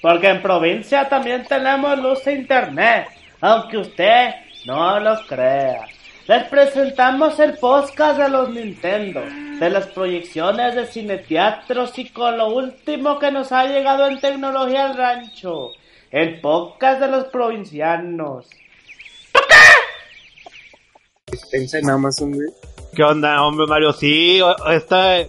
Porque en provincia también tenemos luz e internet, aunque usted no lo crea. Les presentamos el podcast de los Nintendo, de las proyecciones de cineteatros y con lo último que nos ha llegado en tecnología al rancho. El podcast de los provincianos. Pensa en Amazon, güey. ¿Qué onda, hombre Mario? Sí, esta es,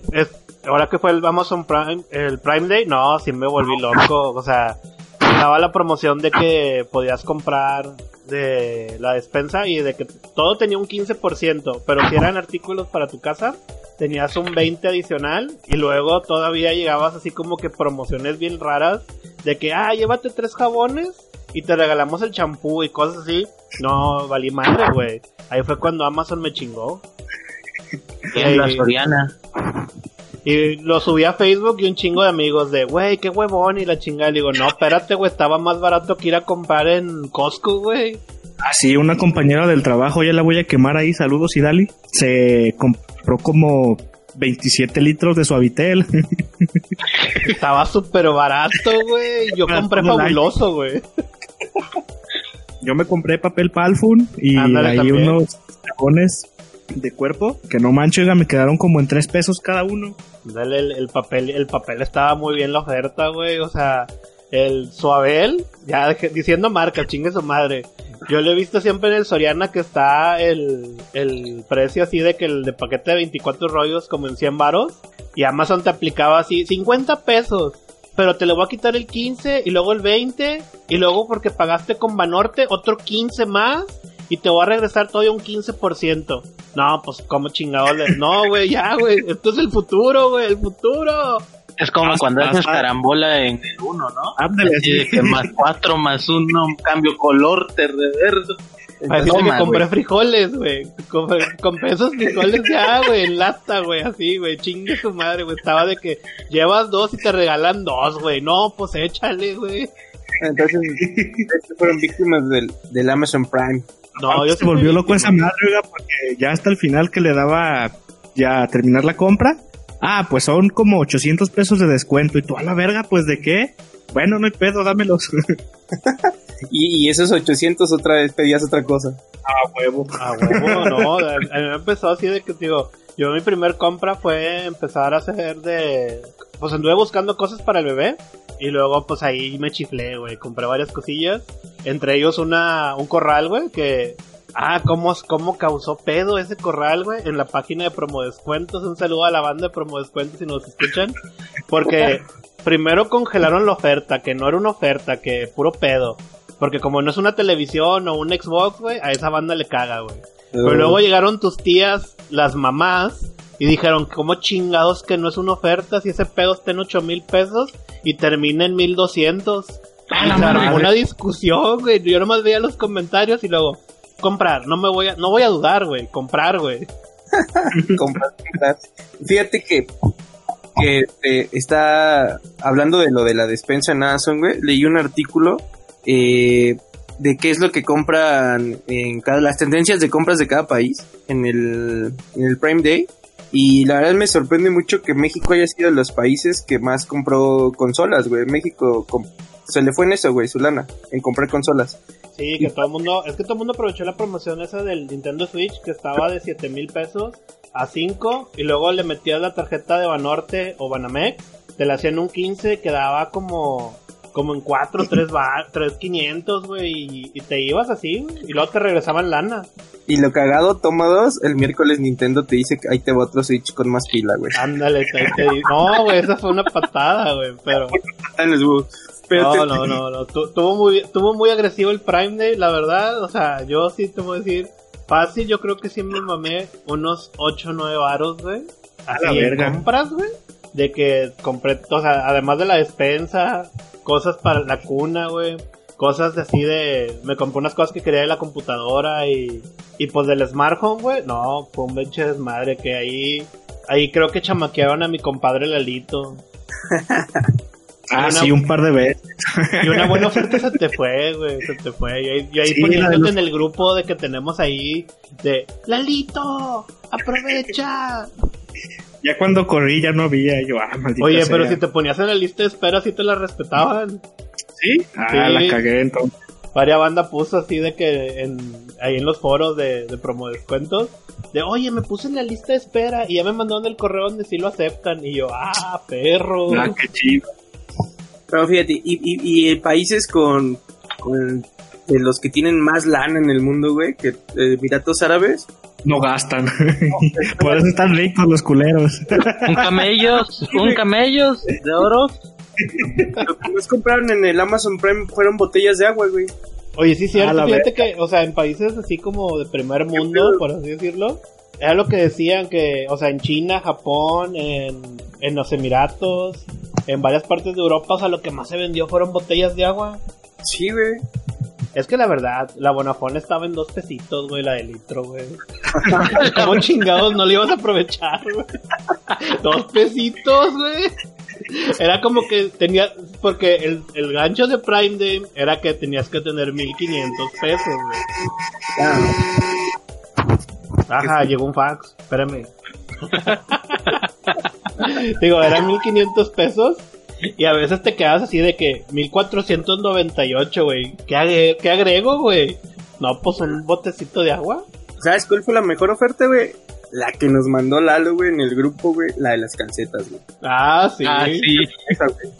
ahora que fue el Amazon Prime, el Prime Day, no, sí me volví loco, o sea, estaba la promoción de que podías comprar de la despensa y de que todo tenía un 15%, pero si eran artículos para tu casa, tenías un 20 adicional y luego todavía llegabas así como que promociones bien raras de que, ah, llévate tres jabones y te regalamos el champú y cosas así. No, valí madre, güey. Ahí fue cuando Amazon me chingó. En la Soriana. Y lo subí a Facebook y un chingo de amigos de, güey, qué huevón y la chingada. Le digo, no, espérate, güey, estaba más barato que ir a comprar en Costco, güey. Ah, sí, una compañera del trabajo, ya la voy a quemar ahí, saludos y Dali. Se compró como 27 litros de suavitel. Estaba súper barato, güey. Yo compré fabuloso, güey. Yo me compré papel palfun y ahí unos jabones de cuerpo que no manches, me quedaron como en 3 pesos cada uno. Dale, el, papel, el papel estaba muy bien la oferta, güey. O sea, el suavel, ya diciendo marca, chingue su madre. Yo lo he visto siempre en el Soriana que está el, el precio así de que el de paquete de 24 rollos como en 100 varos. Y Amazon te aplicaba así 50 pesos. Pero te le voy a quitar el 15 y luego el 20. Y luego porque pagaste con Banorte otro 15 más. Y te voy a regresar todavía un 15%. No, pues como chingados. No, güey, ya, güey. Esto es el futuro, güey, el futuro. Es como cuando haces carambola en el 1, ¿no? Ándale, que más 4 más 1, cambio color, te reverso. Así que compré frijoles, güey. Compré, esos frijoles ya, güey, en lata, güey, así, güey. Chingue su madre, güey. Estaba de que llevas dos y te regalan dos, güey. No, pues échale, güey. Entonces, fueron víctimas del, del Amazon Prime. No, yo se volvió loco esa madre, porque ya hasta el final que le daba ya terminar la compra. Ah, pues son como 800 pesos de descuento. Y tú a la verga, pues de qué? Bueno, no hay pedo, dámelos. y, esos 800 otra vez pedías otra cosa. Ah, huevo. Ah, huevo, no. A mí me empezó así de que, digo, yo mi primer compra fue empezar a hacer de... Pues anduve buscando cosas para el bebé. Y luego, pues ahí me chiflé, güey. Compré varias cosillas. Entre ellos una, un corral, güey, que... Ah, ¿cómo, cómo causó pedo ese corral, güey, en la página de promo descuentos. Un saludo a la banda de promo descuentos si nos escuchan. Porque primero congelaron la oferta, que no era una oferta, que puro pedo. Porque como no es una televisión o un Xbox, güey, a esa banda le caga, güey. Pero luego llegaron tus tías, las mamás, y dijeron, ¿cómo chingados que no es una oferta si ese pedo está en 8 mil pesos y termina en 1200? Y una discusión, güey. Yo nomás veía los comentarios y luego, comprar, no me voy a, no voy a dudar, güey, comprar, güey. comprar, comprar. Fíjate que que eh, está hablando de lo de la despensa en Amazon, güey. Leí un artículo eh, de qué es lo que compran en cada, las tendencias de compras de cada país en el, en el Prime Day. Y la verdad me sorprende mucho que México haya sido de los países que más compró consolas, güey. México se le fue en eso, güey, su lana, en comprar consolas. Sí, que todo el mundo, es que todo el mundo aprovechó la promoción esa del Nintendo Switch que estaba de 7 mil pesos a 5 y luego le metías la tarjeta de Banorte o Banamex, te la hacían un 15, quedaba como como en 4, 3, 3 500, güey, y, te ibas así, y luego te regresaban lana. Y lo cagado, toma dos, el miércoles Nintendo te dice que ahí te va otro Switch con más pila, güey. Ándale, te, no, güey, esa fue una patada, güey, pero... No, no, no, no, tuvo muy, tuvo muy agresivo el Prime Day, la verdad, o sea, yo sí te a decir, Fácil, yo creo que sí me mamé unos 8 o 9 varos, güey. Así en compras, güey. De que compré, o sea, además de la despensa, cosas para la cuna, güey. Cosas así de. Me compré unas cosas que quería de la computadora y. Y pues del smart home, güey. No, fue un benche desmadre que ahí. Ahí creo que chamaqueaban a mi compadre Lalito. Ah, sí, un par de veces. Y una buena oferta se te fue, güey, se te fue. Y ahí, ahí poniéndote en el grupo de que tenemos ahí de Lalito, aprovecha. Ya cuando corrí ya no había, yo, ah, maldito Oye, pero si te ponías en la lista de espera, sí te la respetaban. ¿Sí? Ah, Sí. la cagué entonces. Varias banda puso así de que en, ahí en los foros de, de promo descuentos, de oye, me puse en la lista de espera y ya me mandaron el correo donde sí lo aceptan. Y yo, ah, perro. Ah, qué chido. Pero fíjate, y, y, y países con, con de los que tienen más lana en el mundo, güey, que eh, Emiratos Árabes, No gastan. Por eso están ricos los culeros. Un camellos, un camellos de oro. lo que más compraron en el Amazon Prime fueron botellas de agua, güey. Oye, sí, cierto, fíjate que, o sea, en países así como de primer mundo, por así decirlo, era lo que decían que, o sea, en China, Japón, en, en los Emiratos, en varias partes de Europa, o sea, lo que más se vendió fueron botellas de agua. Sí, güey. Es que la verdad, la Bonafón estaba en dos pesitos, güey, la de litro, güey. ¿Cómo chingados no le ibas a aprovechar, güey? Dos pesitos, güey. Era como que tenía, porque el, el gancho de Prime Day era que tenías que tener 1500 pesos, güey. Ajá, llegó un fax, espérame. Digo, eran 1500 pesos y a veces te quedas así de que 1498, güey. ¿Qué, agre- ¿Qué agrego, güey? No, pues un botecito de agua. ¿Sabes cuál fue la mejor oferta, güey? La que nos mandó Lalo, güey, en el grupo, güey, la de las calcetas, güey. Ah, sí. Ah, sí. Esa, güey.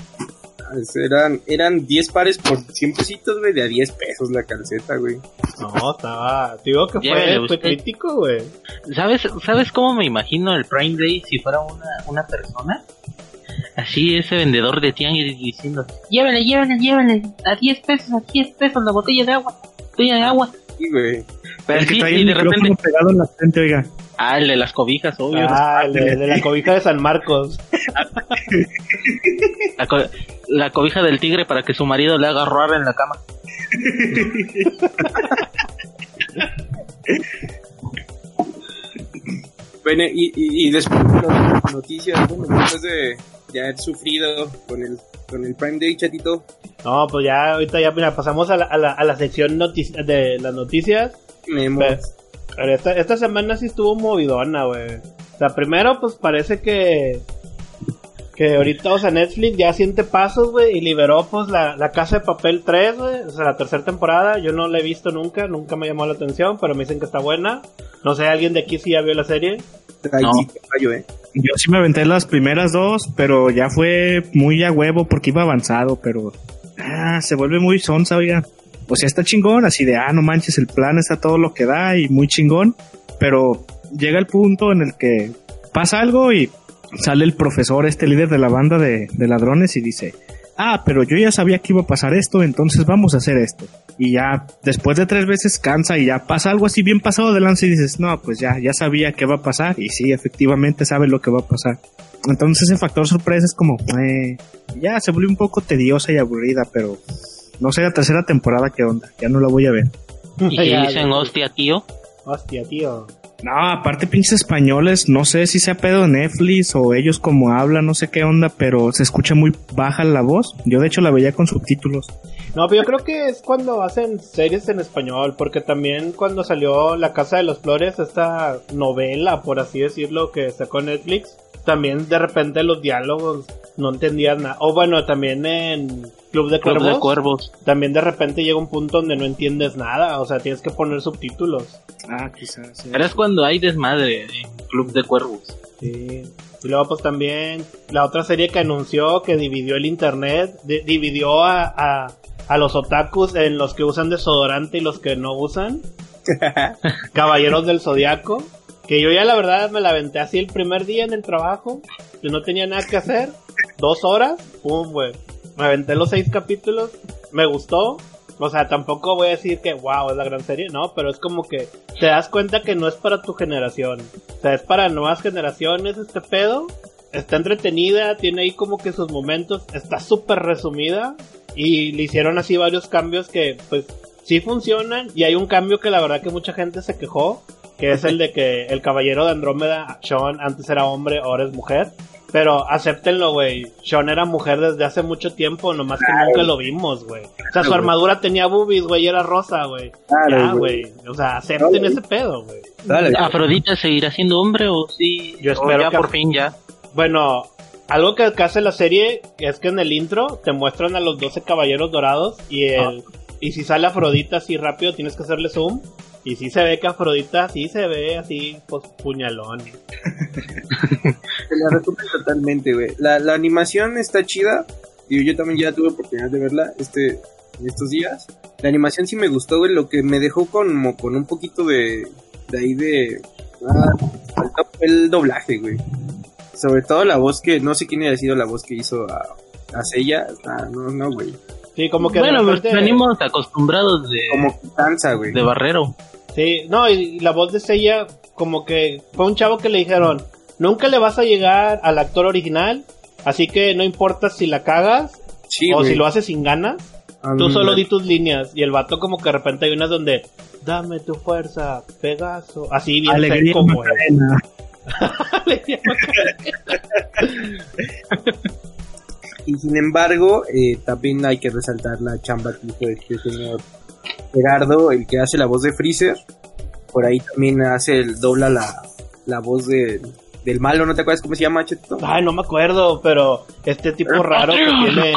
Eran, eran 10 pares por 100 pesitos, güey, de a 10 pesos la calceta, güey. No, estaba. Digo que fue, fue crítico, güey. ¿Sabes, ¿Sabes cómo me imagino el Prime Day si fuera una, una persona? Así ese vendedor de tianguis diciendo, llévele, llévele, llévele, a 10 pesos, a 10 pesos la botella de agua, botella de agua. Sí, güey. Pero El que sí, trae y el de repente, pegado en la frente, oiga. ah, el de las cobijas, obvio. Ah, el de, de la cobija de San Marcos. La, co- la cobija del tigre para que su marido le haga roar en la cama. Bueno, y, y, y después de las noticias, bueno, después de ya haber sufrido con el, con el Prime Day, chatito, No, pues ya, ahorita ya, mira, pasamos a la, a la, a la sección notici- de las noticias. pero esta, esta semana sí estuvo movidona, güey. O sea, primero, pues parece que. Que ahorita, o sea, Netflix ya siente pasos, güey, y liberó, pues, la, la Casa de Papel 3, güey. O sea, la tercera temporada. Yo no la he visto nunca, nunca me llamó la atención, pero me dicen que está buena. No sé, ¿alguien de aquí sí ya vio la serie? Ahí No. sí te fallo, eh. Yo sí me aventé las primeras dos, pero ya fue muy a huevo porque iba avanzado, pero ah, se vuelve muy sonsa, oiga. O sea, está chingón, así de, ah, no manches, el plan está todo lo que da y muy chingón, pero llega el punto en el que pasa algo y sale el profesor, este líder de la banda de, de ladrones y dice, ah, pero yo ya sabía que iba a pasar esto, entonces vamos a hacer esto. Y ya después de tres veces cansa y ya pasa algo así bien pasado de lanza y dices, no, pues ya, ya sabía qué va a pasar y sí, efectivamente sabe lo que va a pasar. Entonces ese factor sorpresa es como, eh, ya se volvió un poco tediosa y aburrida, pero no sé la tercera temporada qué onda, ya no la voy a ver. Y si Ya, dicen, hostia, tío, Hostia, tío. No, aparte pinches españoles, no sé si sea pedo de Netflix o ellos como hablan, no sé qué onda, pero se escucha muy baja la voz. Yo de hecho la veía con subtítulos. No, pero yo creo que es cuando hacen series en español, porque también cuando salió La Casa de las Flores, esta novela, por así decirlo, que sacó Netflix, también de repente los diálogos no entendías nada. O bueno, también en Club de Club Cuervos, de Cuervos. también de repente llega un punto donde no entiendes nada, o sea, tienes que poner subtítulos. Ah, quizás. Pero es cuando hay desmadre en Club de Cuervos. Sí. Y luego pues también la otra serie que anunció que dividió el internet, di- dividió a, a, a los otakus en los que usan desodorante y los que no usan. Caballeros del Zodiaco. Que yo ya la verdad me la aventé así el primer día en el trabajo. Que no tenía nada que hacer. Dos horas. Pum, güey. Me aventé los seis capítulos. Me gustó. O sea, tampoco voy a decir que wow, es la gran serie, no, pero es como que te das cuenta que no es para tu generación. O sea, es para nuevas generaciones este pedo. Está entretenida, tiene ahí como que sus momentos, está súper resumida y le hicieron así varios cambios que pues sí funcionan y hay un cambio que la verdad que mucha gente se quejó, que es el de que el caballero de Andrómeda, Sean, antes era hombre, ahora es mujer. Pero acéptenlo, güey. Sean era mujer desde hace mucho tiempo, nomás que nunca lo vimos, güey. O sea, su armadura tenía boobies, güey, y era rosa, güey. Claro, Ya, güey. O sea, acepten ese pedo, güey. Dale. ¿Afrodita seguirá siendo hombre o sí? Yo o espero ya que- por fin ya. Bueno, algo que, que hace la serie es que en el intro te muestran a los 12 caballeros dorados y el y si sale Afrodita así rápido tienes que hacerle zoom y si se ve que Afrodita sí se ve así pues puñalón. Te la recomiendo totalmente, güey. La, la animación está chida. Y yo también ya tuve oportunidad de verla este, estos días. La animación sí me gustó, güey. Lo que me dejó con, con un poquito de, de ahí de... Ah, el doblaje, güey. Sobre todo la voz que... No sé quién haya sido la voz que hizo a, a. Ah, no, no, güey. Sí, como que de bueno, pues repente- venimos acostumbrados de, Como danza, güey. de Barrero. Sí, no, y, y la voz de Seiya, como que fue un chavo que le dijeron, nunca le vas a llegar al actor original, así que no importa si la cagas Sí, o güey. si lo haces sin ganas, tú solo di tus líneas. Y el vato como que de repente hay unas donde, dame tu fuerza, Pegaso, así bien Alegría seco, güey. Y sin embargo, eh, también hay que resaltar la chamba que hizo este señor Gerardo, el que hace la voz de Freezer. Por ahí también hace el dobla la, la voz de, del malo, ¿no te acuerdas cómo se llama, Cheto? Ay, no me acuerdo, pero este tipo raro que tiene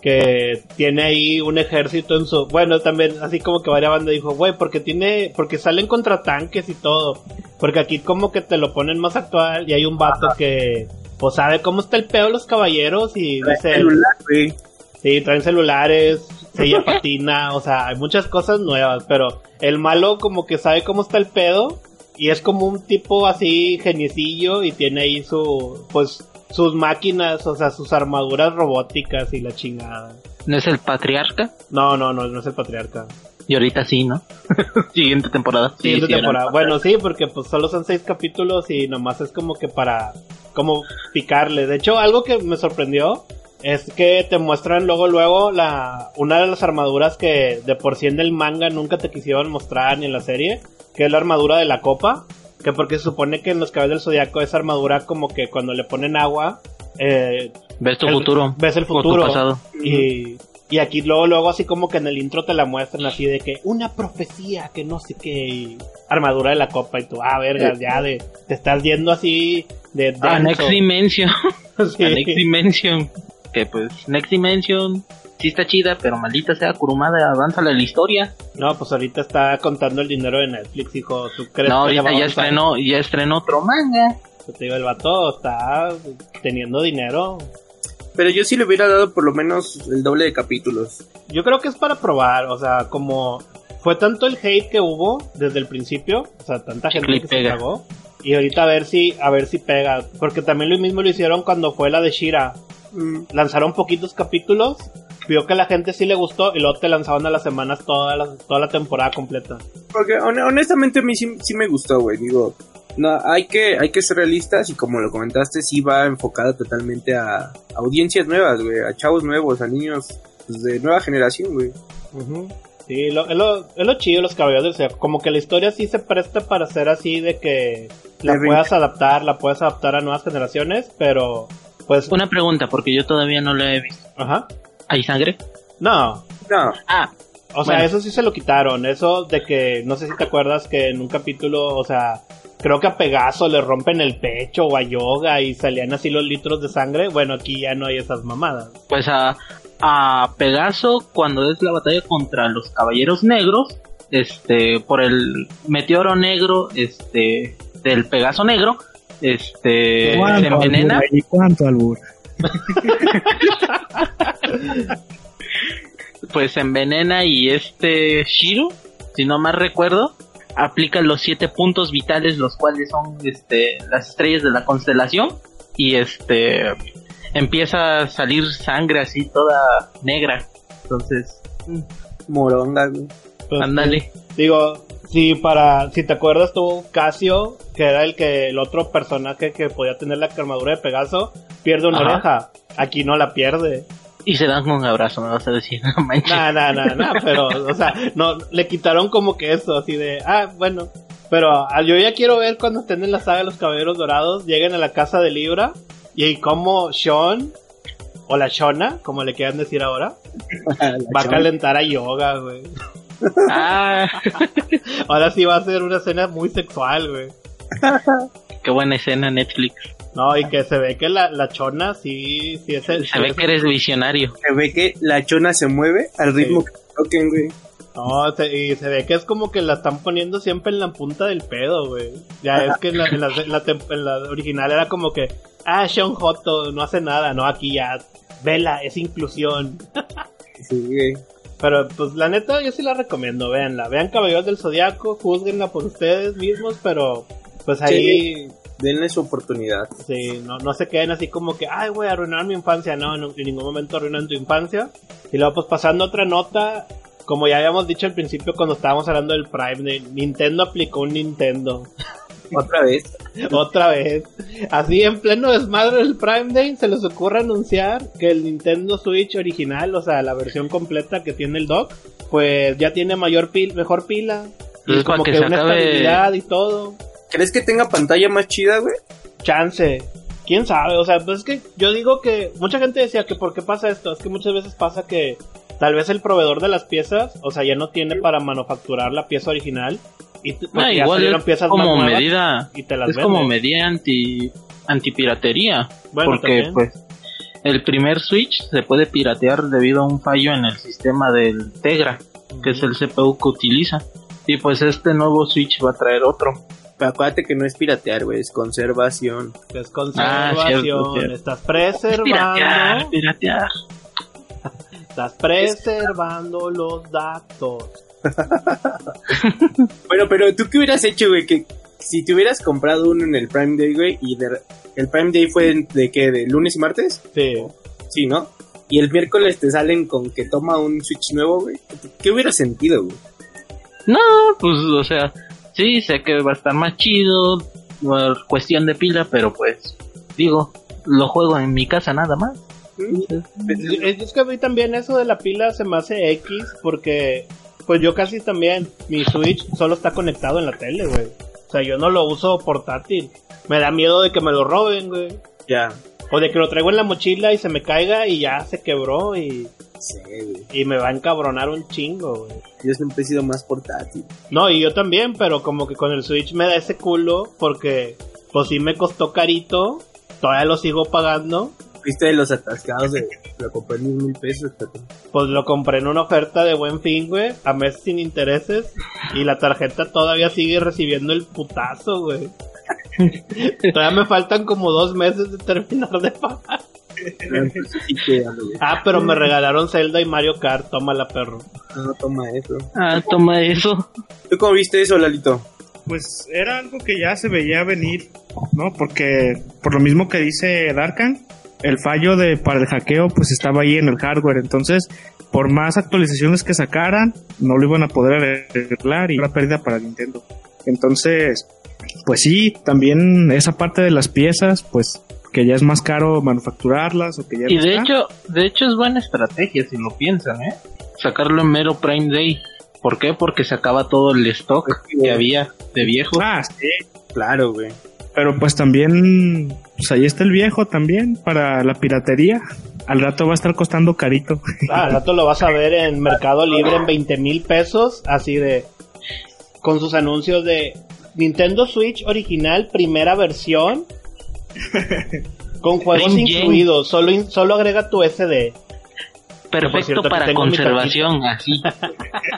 que tiene ahí un ejército en su bueno también así como que varias bandas dijo güey porque tiene porque salen contra tanques y todo porque aquí como que te lo ponen más actual y hay un vato que pues sabe cómo está el pedo de los caballeros y dice celular, sí traen celulares ella patina o sea hay muchas cosas nuevas pero el malo como que sabe cómo está el pedo y es como un tipo así geniecillo y tiene ahí su pues sus máquinas o sea sus armaduras robóticas y la chingada ¿No es el patriarca? no, no, no, no es el patriarca. Y ahorita sí, ¿no? Siguiente temporada. Sí, Siguiente sí, temporada. Bueno, sí, porque pues solo son seis capítulos y nomás es como que para, como picarle. De hecho, algo que me sorprendió es que te muestran luego, luego la, una de las armaduras que de por sí en el manga nunca te quisieron mostrar ni en la serie, que es la armadura de la copa. Que porque se supone que en los cabellos del zodiaco esa armadura como que cuando le ponen agua, eh, Ves tu el- futuro. ves el o tu futuro. pasado. Y, y aquí luego, luego así como que en el intro te la muestran así de que una profecía que no sé qué armadura de la copa y tú, ah, verga, ya de, te estás yendo así de Ah, denso. Next Dimension. Sí. A Next Dimension. Que pues, Next Dimension sí está chida, pero maldita sea Kurumada, avanza la historia. No, pues ahorita está contando el dinero de Netflix, hijo. ¿Tú crees No, que ahorita ya avanzar? estrenó, ya estrenó otro manga. Te digo, el vato está teniendo dinero. Pero yo sí le hubiera dado por lo menos el doble de capítulos. Yo creo que es para probar, o sea, como fue tanto el hate que hubo desde el principio, o sea, tanta gente clip que pega. se cagó. Y ahorita a ver si, a ver si pega. Porque también lo mismo lo hicieron cuando fue la de Shira. Mm, Lanzaron poquitos capítulos, vio que a la gente sí le gustó y luego te lanzaban a las semanas toda la, toda la temporada completa. Porque hon- honestamente a mí sí, sí me gustó, güey. Digo, no, hay que, hay que ser realistas y como lo comentaste, sí va enfocada totalmente a audiencias nuevas, güey. A chavos nuevos, a niños pues, de nueva generación, güey. Sí, lo, es, lo, es lo chido los caballeros del Zodiaco. Como que la historia sí se presta para ser así de que la De puedas adaptar, la puedes adaptar a nuevas generaciones, pero pues... Una pregunta, porque yo todavía no la he visto. Ajá. ¿Hay sangre? No, No, Ah, O sea, Bueno. eso sí se lo quitaron. Eso de que, no sé si te acuerdas que en un capítulo, o sea, creo que a Pegaso le rompen el pecho o a Yoga y salían así los litros de sangre. Bueno, aquí ya no hay esas mamadas. pues a, a Pegaso cuando es la batalla contra los caballeros negros, este, por el meteoro negro, este, del Pegaso negro, este, se ¿Cuánto envenena. ¿Cuánto albur? pues envenena y este Shiru, si no más recuerdo, aplica los siete puntos vitales, los cuales son este las estrellas de la constelación y este empieza a salir sangre así toda negra. Entonces, moronga, güey. Pues, ándale. Digo, si para, si te acuerdas tú, Casio, que era el que, el otro personaje que podía tener la armadura de Pegaso, pierde una Ajá. oreja. Aquí no la pierde. Y se dan un abrazo, me vas a decir, no manches. Nah, nah, nah, nah, pero, o sea, no, le quitaron como que eso, así de, ah, bueno. Pero ah, yo ya quiero ver cuando estén en la saga de los Caballeros Dorados, lleguen a la casa de Libra, y como Sean, o la Shona, como le quieran decir ahora, va a calentar a Yoga, güey. Ah, Ahora sí va a ser una escena muy sexual, güey. qué buena escena Netflix. No, y que se ve que la, la chona sí, sí es el... Se ve que eres visionario. Se ve que la chona se mueve al ritmo que toquen, güey. No, se- y se ve que es como que la están poniendo siempre en la punta del pedo, güey. Ya es que en la, en la, en la tem- en la original era como que, ah, Sean Joto no hace nada, no, aquí ya, vela, es inclusión. Sí, güey. Pero pues la neta yo sí la recomiendo, véanla. Vean Caballeros del Zodiaco, juzguenla por ustedes mismos, pero pues ahí Denle su oportunidad. sí, no, no se queden así como que, ay, güey, arruinar mi infancia. No, no, en ningún momento arruinan tu infancia. Y luego pues pasando a otra nota, como ya habíamos dicho al principio cuando estábamos hablando del Prime, Nintendo aplicó un Nintendo. Otra vez. Otra vez. Así en pleno desmadre del Prime Day se les ocurre anunciar que el Nintendo Switch original, o sea, la versión completa que tiene el dock, pues ya tiene mayor pil, mejor pila. Y como que, que se una acabe- estabilidad y todo. ¿Crees que tenga pantalla más chida, güey? Chance. ¿Quién sabe? O sea, pues es que yo digo que mucha gente decía que por qué pasa esto. Es que muchas veces pasa que tal vez el proveedor de las piezas, o sea, ya no tiene para manufacturar la pieza original. Y Ah, ya igual piezas como más medida, y te las es como medida anti antipiratería, Bueno, porque también. pues el primer Switch se puede piratear debido a un fallo en el sistema del Tegra, que es el CPU que utiliza. Y pues este nuevo Switch va a traer otro. Pero acuérdate que no es piratear, güey, es conservación. Es Ah, conservación. cierto, cierto. Estás Es preservando. piratear, piratear. Estás preservando los datos. Bueno, pero tú qué hubieras hecho, güey, que si te hubieras comprado uno en el Prime Day, güey, y de- el Prime Day fue de qué, de lunes y martes? Sí. Sí, ¿no? Y el miércoles te salen con que toma un Switch nuevo, güey. ¿Qué hubieras sentido, güey? No, pues o sea, sí, sé que va a estar más chido, por cuestión de pila, pero pues digo, lo juego en mi casa nada más. Es es que a mí también eso de la pila se me hace X porque pues yo casi también mi Switch solo está conectado en la tele, güey. O sea, yo no lo uso portátil. Me da miedo de que me lo roben, güey. Ya. O de que lo traigo en la mochila y se me caiga y ya se quebró y, Sí, güey. y me va a encabronar un chingo, güey. Yo siempre he sido más portátil. No, y yo también, pero como que con el Switch me da ese culo porque pues sí me costó carito, todavía lo sigo pagando. Fuiste de los atascados de lo compré en mil pesos. Pues lo compré en una oferta de buen fin, güey, a mes sin intereses. Y la tarjeta todavía sigue recibiendo el putazo, güey. todavía me faltan como dos meses de terminar de pagar. Que, güey. Ah, pero me regalaron Zelda y Mario Kart, tómala, perro. No, toma eso. Ah, toma eso. ¿Tú cómo viste eso, Lalito? Pues era algo que ya se veía venir, ¿no? Porque por lo mismo que dice Darkan, el fallo de para el hackeo pues estaba ahí en el hardware, entonces por más actualizaciones que sacaran no lo iban a poder arreglar y era pérdida para Nintendo. Entonces, pues sí, también esa parte de las piezas, pues que ya es más caro manufacturarlas o que ya Y no de está. hecho, de hecho es buena estrategia si lo piensan, ¿eh? Sacarlo en mero Prime Day. ¿Por qué? Porque se acaba todo el stock que había de viejo. Ah, sí, Claro, güey. Pero pues también, pues ahí está el viejo también para la piratería. Al rato va a estar costando carito. Ah, al rato lo vas a ver en Mercado Libre en 20 mil pesos, así de... Con sus anuncios de Nintendo Switch original, primera versión. Con juegos Ring incluidos, solo, in- solo agrega tu SD. Perfecto cierto, para conservación, así.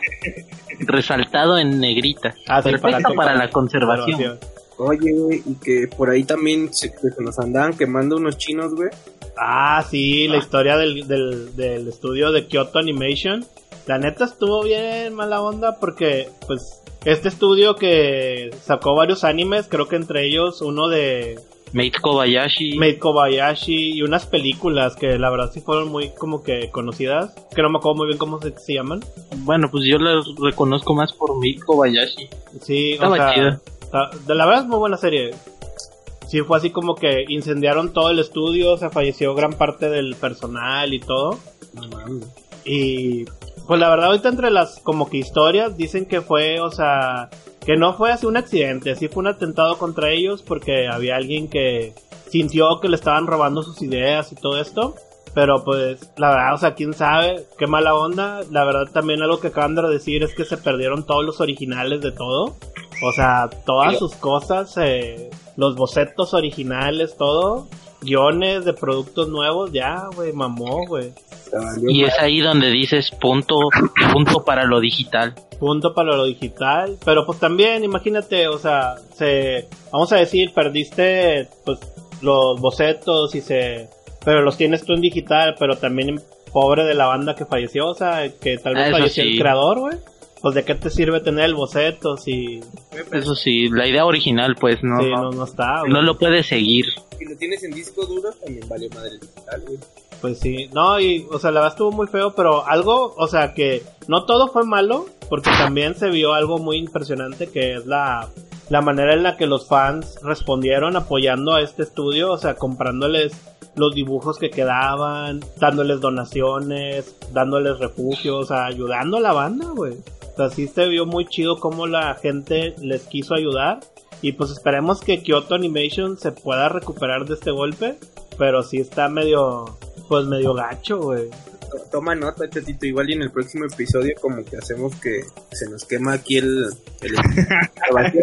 Resaltado en negrita. Ah, Perfecto para, la conservación. Oye, güey, y que por ahí también se, que nos andaban quemando unos chinos, güey. Ah, sí, la historia del, del, del estudio de Kyoto Animation. La neta estuvo bien mala onda porque, pues, este estudio que sacó varios animes, creo que entre ellos uno de Made Kobayashi. Made Kobayashi y unas películas que la verdad sí fueron muy como que conocidas, que no me acuerdo muy bien cómo se, se llaman. Bueno, pues yo la reconozco más por Made Kobayashi. Sí, Estaba o sea, chida. De la verdad es muy buena serie. Sí, fue así como que incendiaron todo el estudio, se falleció gran parte del personal y todo. No. Y pues la verdad ahorita entre las como que historias dicen que fue, o sea, que no fue así un accidente, sí fue un atentado contra ellos porque había alguien que sintió que le estaban robando sus ideas y todo esto. Pero pues la verdad, o sea, quién sabe, qué mala onda. La verdad también algo que acaban de decir es que se perdieron todos los originales de todo. O sea, todas sus cosas se, los bocetos originales, todo, guiones de productos nuevos, ya, güey, mamó, güey. Y es ahí donde dices punto, punto para lo digital. punto para lo digital, pero pues también imagínate, o sea, se vamos a decir, perdiste pues los bocetos y se pero los tienes tú en digital, pero también pobre de la banda que falleció, o sea, que tal vez Ah, eso falleció sí. el creador, güey. Pues de qué te sirve tener el boceto si Eso sí, la idea original, pues no, si no, no, está, güey? no lo puedes seguir. Si lo tienes en disco duro, también valió madre digital, güey. Pues sí, no, y, o sea, la verdad estuvo muy feo, pero algo, o sea, que no todo fue malo, porque también se vio algo muy impresionante, que es la, la manera en la que los fans respondieron apoyando a este estudio, o sea, comprándoles los dibujos que quedaban, dándoles donaciones, dándoles refugio, o sea, ayudando a la banda, güey. O sea, sí se vio muy chido cómo la gente les quiso ayudar. Y pues esperemos que Kyoto Animation se pueda recuperar de este golpe. Pero sí está medio, pues medio gacho, güey. To- Toma nota, chatito. Igual y en el próximo episodio, como que hacemos que se nos quema aquí el. el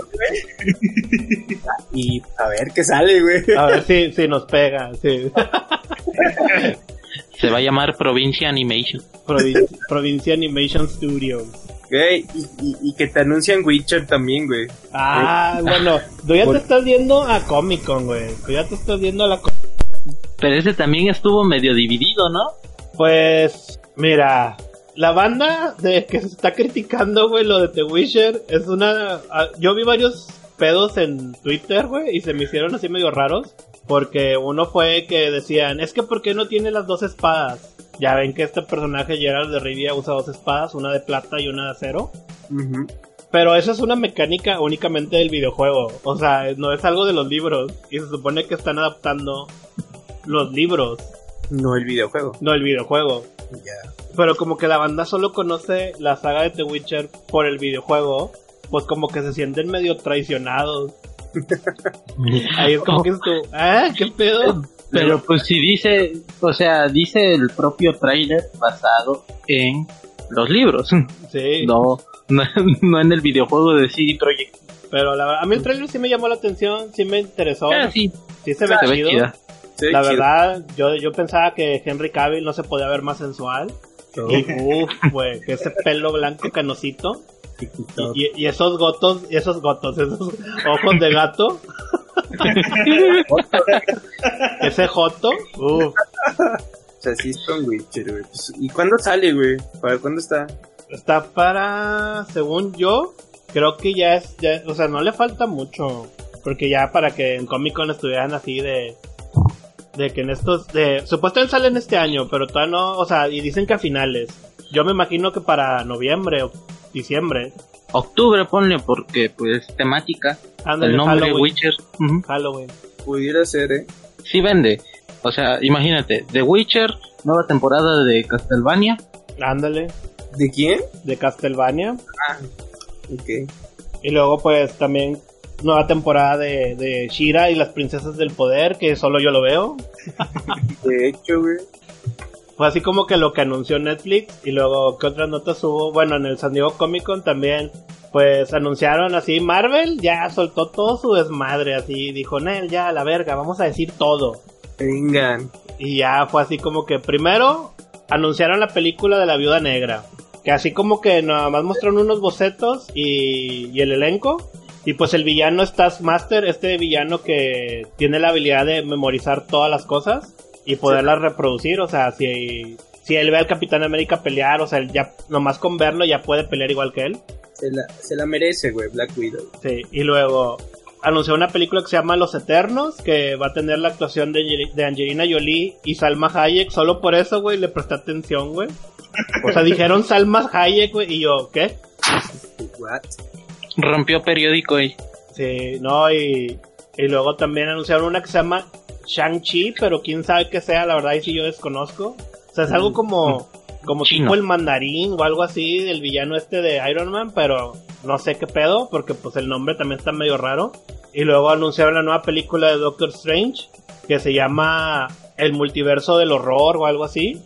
y a ver qué sale, güey. A ver si, si nos pega, sí. Se va a llamar Provincia Animation. Provin- Provincia Animation Studio. Güey, y, y, y que te anuncian Witcher también, güey. Ah, bueno, tú ya te estás viendo a Comic Con, güey. Tú ya te estás viendo a la... Pero ese también estuvo medio dividido, ¿no? Pues, mira, la banda de que se está criticando, güey, lo de The Witcher es una... ah, Yo vi varios pedos en Twitter, güey, y se me hicieron así medio raros. Porque uno fue que decían, es que ¿por qué no tiene las dos espadas? Ya ven que este personaje Gerald de Rivia usa dos espadas, una de plata y una de acero. Pero eso es una mecánica únicamente del videojuego. O sea, no es algo de los libros. Y se supone que están adaptando los libros, No el videojuego. no el videojuego. Ya. Pero como que la banda solo conoce la saga de The Witcher por el videojuego, pues como que se sienten medio traicionados. Ahí es como que es tú, ¿ah? ¿Qué pedo? Pero pues si dice, o sea, dice el propio trailer basado en los libros, Sí, no, no, no en el videojuego de CD Projekt. pero la verdad, a mí el trailer sí me llamó la atención, sí me interesó, Ah, sí, sí se ve se ve chido. Sí, La verdad, yo, yo pensaba que Henry Cavill no se podía ver más sensual. Y uff, güey, ese pelo blanco canosito. Y, y- y esos gotos, y esos gotos, esos ojos de gato. ese joto. Uff, O sea, sí está un Witcher, güey. Pues, ¿Y cuándo sale, güey? ¿Para cuándo está? está para, según yo, creo que ya es, ya- o sea, no le falta mucho. Porque ya para que en Comic Con estuvieran así de, de que en estos, de, supuestamente salen este año, pero todavía no, o sea, y dicen que a finales. Yo me imagino que para noviembre o diciembre. Octubre ponle porque pues temática, Ándale, el nombre Halloween. Witcher, ujú, Halloween. Pudiera ser, ¿eh? sí vende. O sea, imagínate, The Witcher, nueva temporada de Castlevania, Ándale, ¿De quién? de Castlevania. Ok. Y luego pues también nueva temporada de, de Shira y las princesas del poder, que solo yo lo veo. De hecho, güey. Fue así como que lo que anunció Netflix y luego que otras notas hubo, bueno, en el San Diego Comic Con también, pues anunciaron así, Marvel ya soltó todo su desmadre, así dijo, Nel, ya a la verga, vamos a decir todo. Vengan. Y ya fue así como que primero anunciaron la película de la viuda negra. Que así como que nada más mostraron unos bocetos y, y el elenco. Y pues el villano es Taskmaster, este villano que tiene la habilidad de memorizar todas las cosas y poderlas reproducir. O sea, si, si él ve al Capitán América pelear, o sea, él ya nomás con verlo ya puede pelear igual que él. Se la, se la merece, güey, Black Widow. Sí, y luego anunció una película que se llama Los Eternos, que va a tener la actuación de, de Angelina Jolie y Salma Hayek. Solo por eso, güey, le presté atención, güey. O sea, dijeron Salma Hayek, güey, y yo, ¿qué? What? rompió periódico y Sí, no, y, y luego también anunciaron una que se llama Shang-Chi, pero quién sabe qué sea, la verdad, y si yo desconozco. O sea, es algo como, como Chino. tipo el mandarín o algo así del villano este de Iron Man, pero no sé qué pedo, porque pues el nombre también está medio raro. Y luego anunciaron la nueva película de Doctor Strange, que se llama El multiverso del horror o algo así.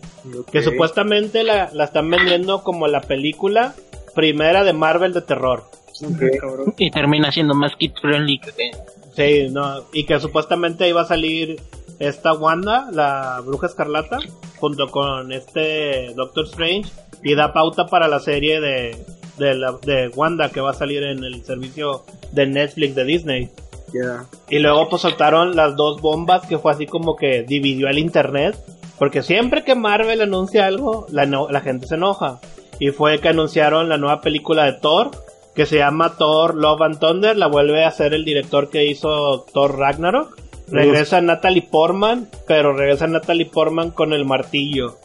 Que supuestamente la, la están vendiendo como la película primera de Marvel de terror. Ok. y termina siendo más kid friendly que Sí, no, y que supuestamente iba a salir esta Wanda, la bruja escarlata, junto con este Doctor Strange, y da pauta para la serie de, de, la- de Wanda que va a salir en el servicio de Netflix de Disney. Ya. Y luego pues soltaron las dos bombas que fue así como que dividió el internet. Porque siempre que Marvel anuncia algo, la, no- la gente se enoja. Y fue que anunciaron la nueva película de Thor, que se llama Thor Love and Thunder. La vuelve a hacer el director que hizo Thor Ragnarok. Regresa Natalie Portman, pero regresa Natalie Portman con el martillo.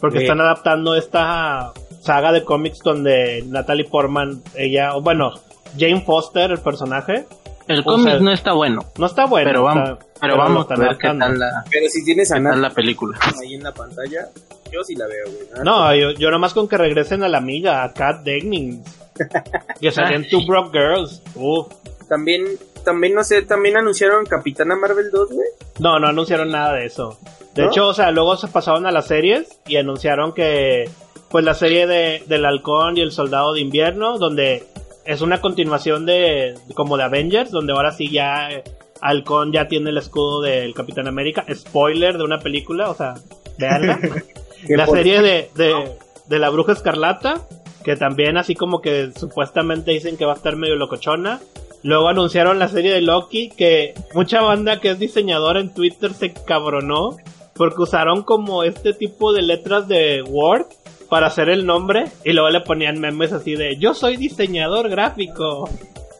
Porque están adaptando esta saga de cómics donde Natalie Portman, ella, bueno, Jane Foster, el personaje, El cómic sea, no está bueno, no está bueno. pero vamos, sea, pero vamos a ver qué tal la, Pero si tienes a qué tal Nat la película. ahí en la pantalla, yo sí la veo, güey. No, yo, yo nomás con que regresen a la amiga, a Kat Dennings. Que salían Two. Broke Girls. Uf. También, también, no sé, también anunciaron Capitana Marvel 2, güey. No, no anunciaron nada de eso. De ¿No? hecho, o sea, luego se pasaron a las series y anunciaron que, pues la serie de, del halcón y el soldado de invierno, donde es una continuación de, como de Avengers, donde ahora sí ya eh, halcón ya tiene el escudo del Capitán América. Spoiler de una película, o sea, veanla. La serie de, de, de la bruja escarlata, que también así como que supuestamente dicen que va a estar medio locochona. Luego anunciaron la serie de Loki, que mucha banda que es diseñadora en Twitter se cabronó, porque usaron como este tipo de letras de Word para hacer el nombre, y luego le ponían memes así de, yo soy diseñador gráfico.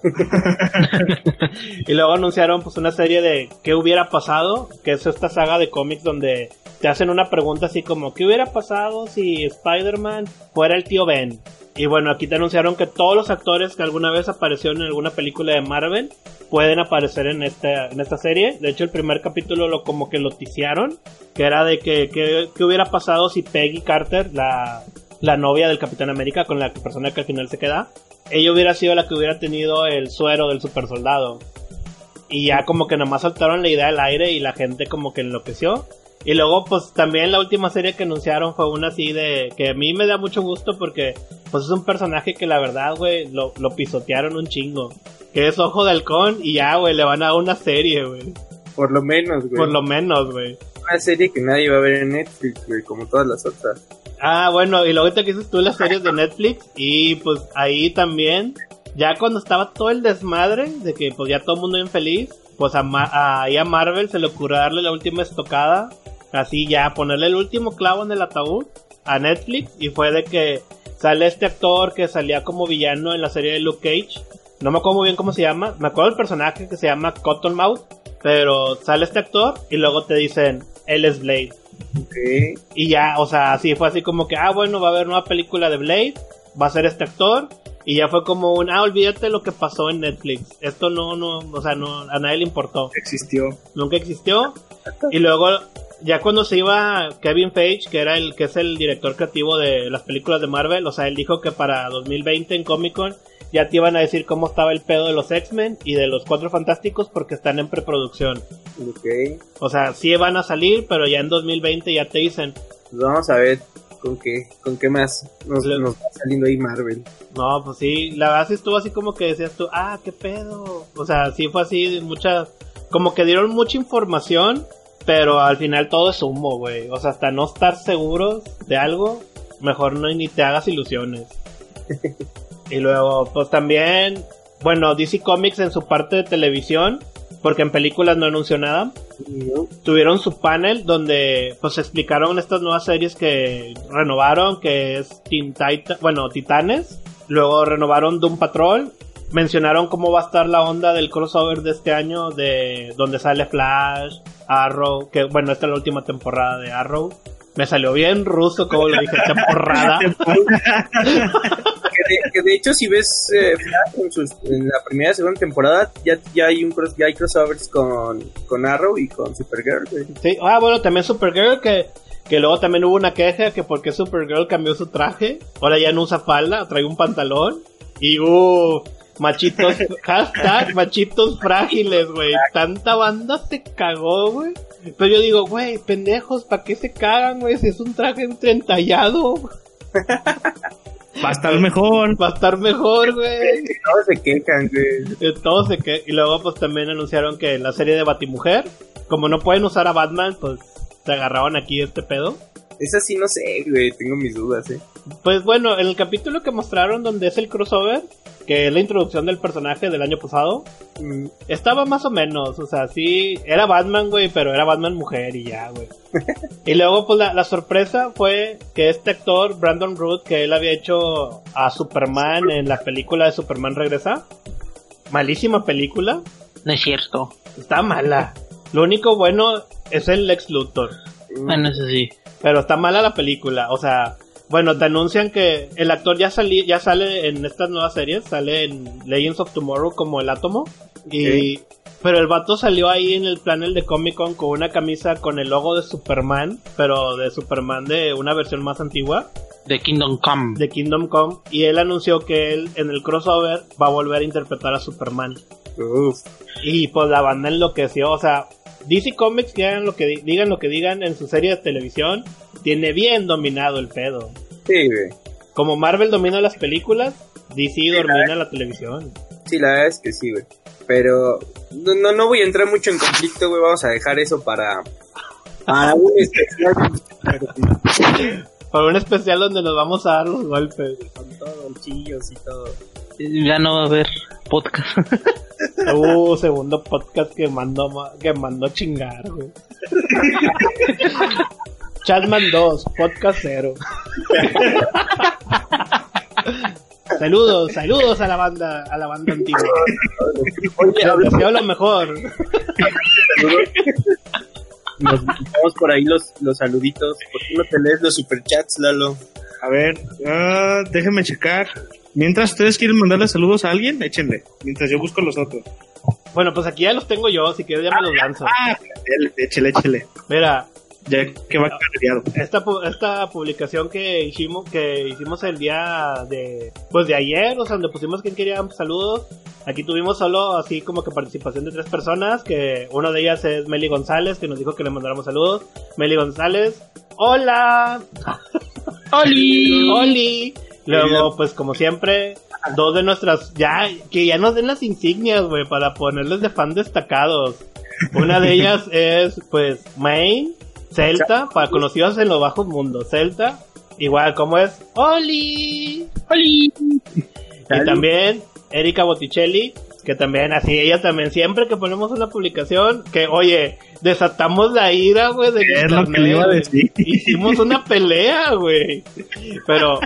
y luego anunciaron pues una serie de qué hubiera pasado, que es esta saga de cómics donde te hacen una pregunta así como ¿qué hubiera pasado si Spider-Man fuera el tío Ben? Y bueno, aquí te anunciaron que todos los actores que alguna vez aparecieron en alguna película de Marvel pueden aparecer en esta, en esta serie. De hecho, el primer capítulo lo como que lo ticiaron, que era de que, que, hubiera pasado si Peggy Carter, la, la novia del Capitán América, con la persona que al final se queda, ella hubiera sido la que hubiera tenido el suero del super soldado. Y ya como que nomás soltaron la idea al aire y la gente como que enloqueció. Y luego pues también la última serie que anunciaron fue una así de que a mí me da mucho gusto porque pues es un personaje que la verdad, güey, lo, lo pisotearon un chingo. Que es Ojo de Halcón y ya, güey, le van a dar una serie, güey. Por lo menos, güey. Por lo menos, güey. Una serie que nadie va a ver en Netflix, güey, como todas las otras. Ah, bueno, y luego que dices tú las series de Netflix y pues ahí también, ya cuando estaba todo el desmadre de que pues ya todo el mundo bien feliz, pues a, Ma- a- ahí a Marvel se le ocurrió darle la última estocada, así ya ponerle el último clavo en el ataúd a Netflix y fue de que sale este actor que salía como villano en la serie de Luke Cage, no me acuerdo muy bien cómo se llama, me acuerdo del personaje que se llama Cottonmouth, pero sale este actor y luego te dicen, él es Blade. Y ya, o sea, así fue así como que, ah, bueno, va a haber nueva película de Blade, va a ser este actor. Y ya fue como un, ah, olvídate lo que pasó en Netflix. Esto no, no, o sea, no, a nadie le importó. Existió. Nunca existió. Y luego, ya cuando se iba Kevin Feige, que era el, que es el director creativo de las películas de Marvel, o sea, él dijo que para 2020 en Comic Con ya te iban a decir cómo estaba el pedo de los X-Men y de los Cuatro Fantásticos porque están en preproducción. Ok. O sea, sí van a salir, pero ya en 2020 ya te dicen, Pues vamos a ver con qué, con qué más nos, Le- nos va saliendo ahí Marvel. No, pues sí, la verdad sí estuvo así como que decías tú, ah, qué pedo. O sea, sí fue así, mucha, como que dieron mucha información, pero al final todo es humo, güey. O sea, hasta no estar seguros de algo, mejor no ni te hagas ilusiones. y luego, pues también, bueno, DC Comics en su parte de televisión, porque en películas no anunció nada, ¿no? tuvieron su panel donde pues explicaron estas nuevas series que renovaron, que es Teen Titan, bueno, Titanes, luego renovaron Doom Patrol, mencionaron cómo va a estar la onda del crossover de este año de donde sale Flash, Arrow, que bueno, esta es la última temporada de Arrow. Me salió bien ruso como lo dije, temporada. Que de, que de hecho si ves eh, Flash en, sus- en la primera y segunda temporada ya, ya hay un cross, ya hay crossovers con, con Arrow y con Supergirl, güey. Sí, ah, bueno, también Supergirl, que, que luego también hubo una queja que porque Supergirl cambió su traje, ahora ya no usa falda, trae un pantalón, y uh, machitos, hashtag machitos frágiles, güey, tanta banda se cagó, güey. Pero yo digo, güey, pendejos, ¿para qué se cagan, güey? Si es un traje entretallado. Va a estar mejor. Va a estar mejor, güey. Todos se quejan, güey. Eh, Todo se que Y luego, pues también anunciaron que en la serie de Batimujer, como no pueden usar a Batman, pues se agarraron aquí este pedo. Esa sí no sé, güey. Tengo mis dudas, eh. Pues bueno, en el capítulo que mostraron donde es el crossover, que es la introducción del personaje del año pasado, mm, estaba más o menos, o sea, sí, era Batman, güey, pero era Batman mujer y ya, güey. y luego, pues la, la sorpresa fue que este actor, Brandon Root, que él había hecho a Superman en la película de Superman Regresa, malísima película, No es cierto. está mala. Lo único bueno es el Lex Luthor. Bueno, eso sí. Pero está mala la película, o sea, bueno, te anuncian que el actor ya sali- ya sale en estas nuevas series, sale en Legends of Tomorrow como el átomo y pero el vato salió ahí en el panel de Comic Con con una camisa con el logo de Superman, pero de Superman de una versión más antigua, De Kingdom Come. de Kingdom Come, y él anunció que él en el crossover va a volver a interpretar a Superman. Uf. Y pues la banda enloqueció, o sea, DC Comics, digan lo que di- digan lo que digan en su serie de televisión, tiene bien dominado el pedo. Sí, güey. Como Marvel domina las películas, DC domina la televisión. Sí, la verdad es que sí, güey. Pero no, no, no voy a entrar mucho en conflicto, güey. Vamos a dejar eso para, para un especial. Para un especial donde nos vamos a dar los golpes. Con todo, chillos y todo. Ya no va a haber podcast. Uh, segundo podcast que mandó, ma- que mandó chingar, güey. Chatman 2, podcast 0. saludos, saludos a la banda, a la banda antigua. Oye, deseo lo mejor. Nos dejamos por ahí los, los saluditos. ¿Por qué no te lees los superchats, Lalo? A ver, ah, déjenme checar. Mientras ustedes quieren mandarle saludos a alguien, échenle. Mientras yo busco los otros. Bueno, pues aquí ya los tengo yo, si quieres ya me los lanzo. Ah, échele, échele. Mira, Ya que va carreado. esta, esta publicación que hicimos, que hicimos el día de, pues de ayer, o sea, donde pusimos quien quería saludos. Aquí tuvimos solo así como que participación de tres personas, que una de ellas es Meli González, que nos dijo que le mandáramos saludos. Meli González, hola, ¡Oli! Oli. Luego, pues como siempre, dos de nuestras, ya, que ya nos den las insignias, güey, para ponerles de fan destacados. Una de ellas es, pues, Main, Celta, para conocidos en los bajos mundos. Celta, igual, como es? Oli. ¡Oli! Y también Erika Botticelli, que también así, ella también, siempre que ponemos una publicación, que oye, desatamos la ira, güey, de Es lo que le iba a decir. Hicimos una pelea, güey. Pero,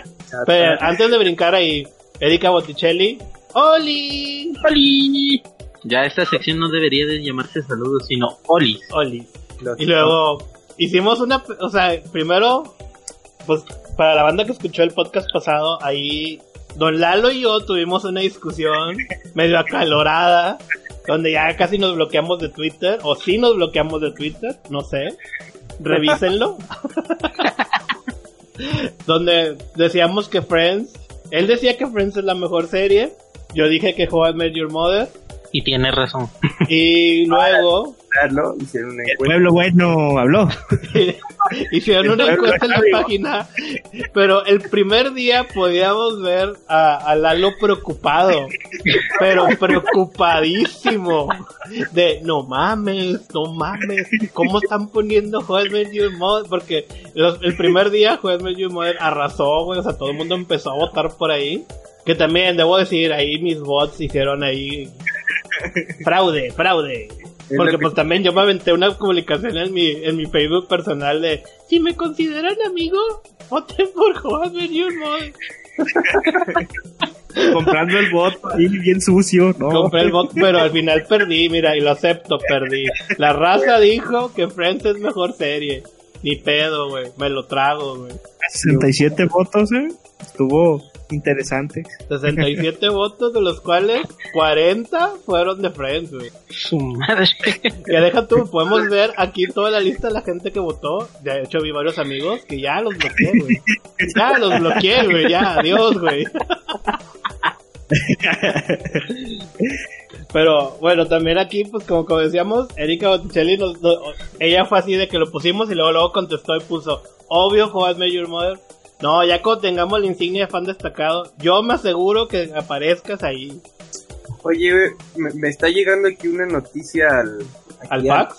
pero antes de brincar ahí, Erika Botticelli, ¡Oli! ¡Oli! Ya esta sección no debería de llamarse saludos, sino Olis. Oli. Y luego hicimos una, o sea, primero, pues para la banda que escuchó el podcast pasado, ahí Don Lalo y yo tuvimos una discusión medio acalorada, donde ya casi nos bloqueamos de Twitter, o sí nos bloqueamos de Twitter, no sé, revísenlo. donde decíamos que Friends, él decía que Friends es la mejor serie, yo dije que How I Met Your Mother, Y tiene razón. y luego. Hicieron una El encuesta. pueblo bueno habló. Hicieron una encuesta en la página, pero el primer día podíamos ver a, a Lalo preocupado, pero preocupadísimo, de no mames, no mames, ¿cómo están poniendo Met Your Mother? Porque los- el primer día Met Your Mother arrasó, güey, o sea, todo el mundo empezó a votar por ahí. Que también, debo decir, ahí mis bots hicieron ahí fraude, fraude. Porque pues también yo me aventé una publicación en mi, en mi Facebook personal de si me consideran amigo, voten por Juan Your Mother. Comprando el bot ahí bien sucio. No. Compré el bot, pero al final perdí, mira, y lo acepto, perdí. La raza dijo que Friends es mejor serie. Ni pedo, güey. Me lo trago, güey. 67 votos, ¿eh? Estuvo interesante. 67 votos, de los cuales 40 fueron de Friends, güey. Su madre. Ya deja tú, podemos ver aquí toda la lista de la gente que votó. De hecho, vi varios amigos que ya los bloqueé, güey. Ya los bloqueé, güey, ya, adiós, güey. Pero bueno, también aquí, pues como, como decíamos, Erika Botticelli, nos- nos- ella fue así de que lo pusimos y luego luego contestó y puso, obvio, How I Your Mother. No, ya cuando tengamos la insignia de fan destacado, yo me aseguro que aparezcas ahí. Oye, me, me está llegando aquí una noticia al... ¿Al fax?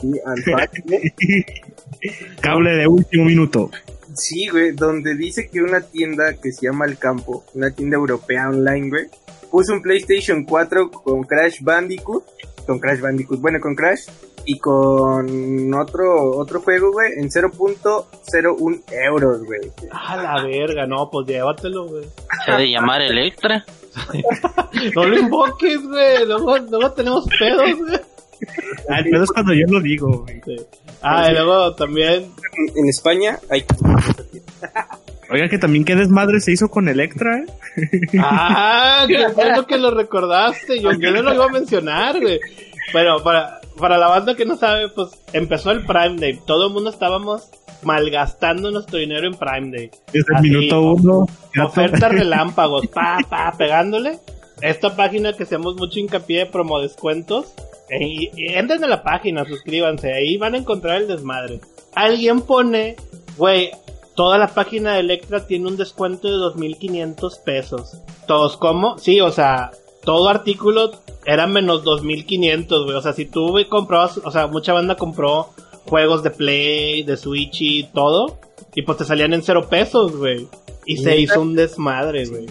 Sí, al fax. Cable de último minuto. Sí, güey, donde dice que una tienda que se llama El Campo, una tienda europea online, güey, puso un PlayStation 4 con Crash Bandicoot, con Crash Bandicoot, bueno, con Crash, y con otro otro juego, güey, en 0.01 euros, güey. A la verga, no, pues llévatelo, güey. Se ha de llamar Electra. No lo invoques, güey. Luego, luego tenemos pedos, güey. Ah, el pedo es cuando yo lo digo, güey. Sí. Ah, y luego también. En, España hay... Oiga, que también qué desmadre se hizo con Electra, ¿eh? Ah, qué bueno que lo recordaste. Yo, yo no lo iba a mencionar, güey. Pero para, para la banda que no sabe, pues empezó el Prime Day. Todo el mundo estábamos malgastando nuestro dinero en Prime Day. Desde el minuto uno. Ofertas relámpagos, pa, pa, pegándole. Esta página que hacemos mucho hincapié de promo descuentos. eh, y entren a la página, suscríbanse, ahí van a encontrar el desmadre. Alguien pone, güey, toda la página de Electra tiene un descuento de 2.500 pesos. ¿Todos cómo? Sí, o sea, todo artículo era menos 2.500, güey. O sea, si tú güey, comprabas, o sea, mucha banda compró juegos de Play, de Switch y todo. Y pues te salían en cero pesos, güey. Y se hizo un desmadre, güey.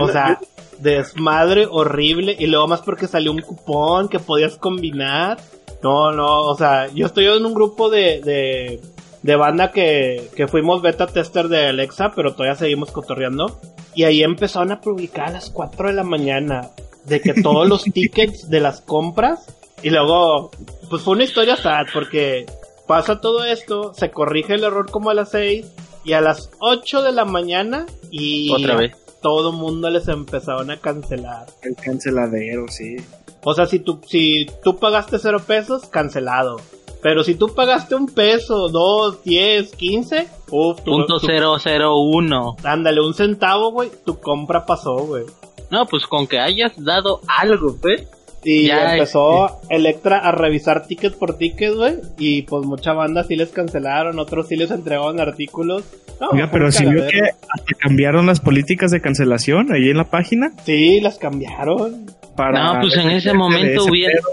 O sea, desmadre horrible. Y luego más porque salió un cupón que podías combinar. No, no, o sea, yo estoy en un grupo de, de, de banda que, que fuimos beta tester de Alexa, pero todavía seguimos cotorreando. Y ahí empezaron a publicar a las 4 de la mañana de que todos los tickets de las compras. Y luego, pues fue una historia sad porque pasa todo esto, se corrige el error como a las 6 y a las 8 de la mañana y Otra vez. todo mundo les empezaron a cancelar. El canceladero, sí. O sea, si tú, si tú pagaste 0 pesos, cancelado. Pero si tú pagaste un peso, dos, diez, quince, uff, tu- Punto cero cero uno. ándale, un centavo, güey, tu compra pasó, güey. No, pues con que hayas dado algo, pues. Y Ya, empezó Electra a revisar ticket por ticket, güey. Y pues mucha banda sí les cancelaron, otros sí les entregaban artículos. No, Oiga, pero si vio que hasta cambiaron las políticas de cancelación ahí en la página. Sí, las cambiaron. Para No, pues en ese momento ese hubiera. pedo.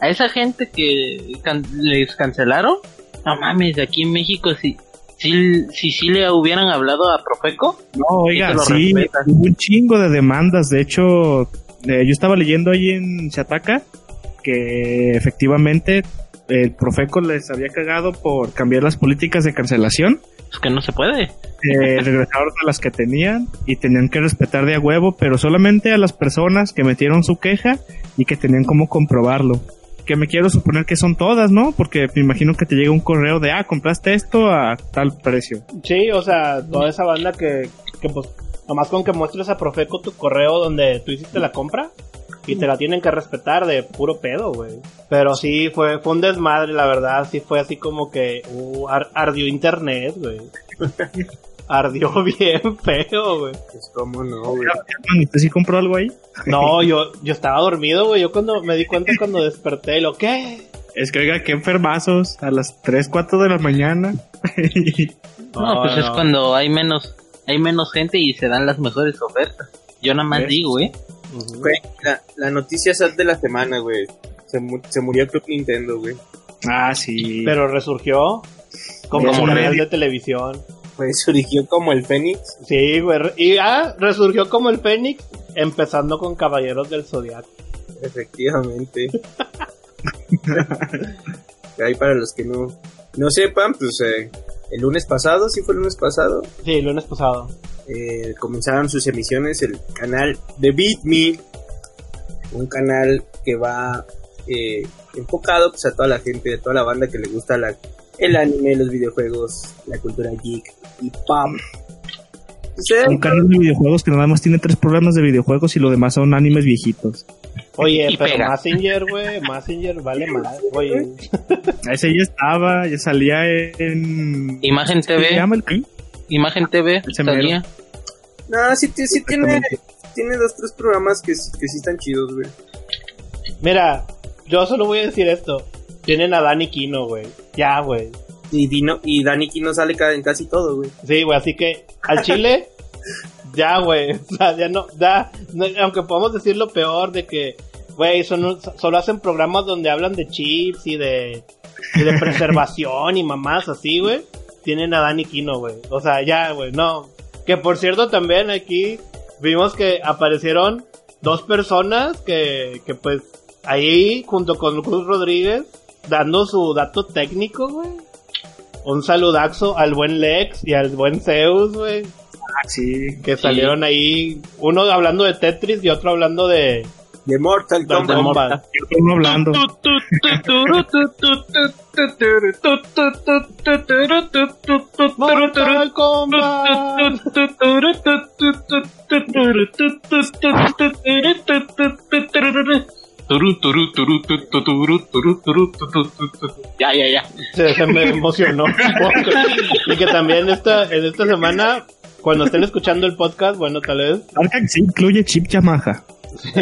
A esa gente que can- les cancelaron, no mames, aquí en México, si si, le hubieran hablado a Profeco, No, oiga, Sí respetan. hubo un chingo de demandas. De hecho, eh, yo estaba leyendo ahí en Chataca que efectivamente el Profeco les había cagado por cambiar las políticas de cancelación. pues que no se puede. Eh, regresaron a las que tenían y tenían que respetar de a huevo, pero solamente a las personas que metieron su queja y que tenían cómo comprobarlo. Que me quiero suponer que son todas, ¿no? Porque me imagino que te llega un correo de, ah, compraste esto a tal precio. Sí, o sea, toda esa banda que, que pues, nomás con que muestres a Profeco tu correo donde tú hiciste la compra y te la tienen que respetar de puro pedo, güey. Pero sí, fue, fue un desmadre, la verdad, sí fue así como que uh, ar- ardió internet, güey. ardió bien feo, güey. Pues cómo no, güey. ¿Usted sí compró algo ahí? No, yo, yo estaba dormido, güey. Yo cuando me di cuenta cuando desperté, lo que. Es que, oiga, qué enfermazos a las 3, 4 de la mañana. No, pues es cuando hay menos hay menos gente y se dan las mejores ofertas. Yo nada más ¿Ves? digo, ¿eh? Güey, la, la noticia sad de la semana, güey. Se, mu- se murió Club Nintendo, güey. ah, sí. Pero resurgió como Como canal de televisión. Pues surgió como el Fénix. Sí, güey. Y ah, resurgió como el Fénix, empezando con Caballeros del Zodiaco. Efectivamente. Ahí para los que no, no sepan, pues eh, el lunes pasado, sí fue el lunes pasado, Sí, el lunes pasado. eh, comenzaron sus emisiones el canal de Beat Me, un canal que va eh, enfocado pues, a toda la gente, a toda la banda que le gusta la, el anime, los videojuegos, la cultura geek y pam. Un canal de videojuegos que nada más tiene tres programas de videojuegos y lo demás son animes viejitos. Oye, Y pero pega. Messenger, güey, Messenger vale más. Oye, Ese ya estaba, ya salía en... Imagen ¿Cómo se TV, llama el canal? Imagen TV, salía. no, sí, sí tiene, tiene dos, tres programas que, que sí están chidos, güey. mira, yo solo voy a decir esto. Tienen a Dani Kino, güey. Ya, güey. Y, Dino, y Daniki no sale en casi todo, güey. Sí, güey, así que al chile, ya, güey. O sea, ya no, ya, no- aunque podamos decir lo peor de que, güey, son- solo hacen programas donde hablan de chips y de, y de preservación y mamás así, güey. Tienen a Dani Kino, güey. O sea, ya, güey, no. Que por cierto, también aquí vimos que aparecieron dos personas que, que pues, ahí, junto con Cruz Rodríguez, dando su dato técnico, güey. Un saludazo al buen Lex y al buen Zeus, güey. Ah, sí. Que salieron ahí, uno hablando de Tetris y otro hablando de De Mortal de Kombat. Kombat. Y otro uno hablando. Mortal Kombat. Ya, ya, ya. Se, se me emocionó un poco. Y que también esta, en esta semana, cuando estén escuchando el podcast, bueno, tal vez sí incluye chip Yamaha.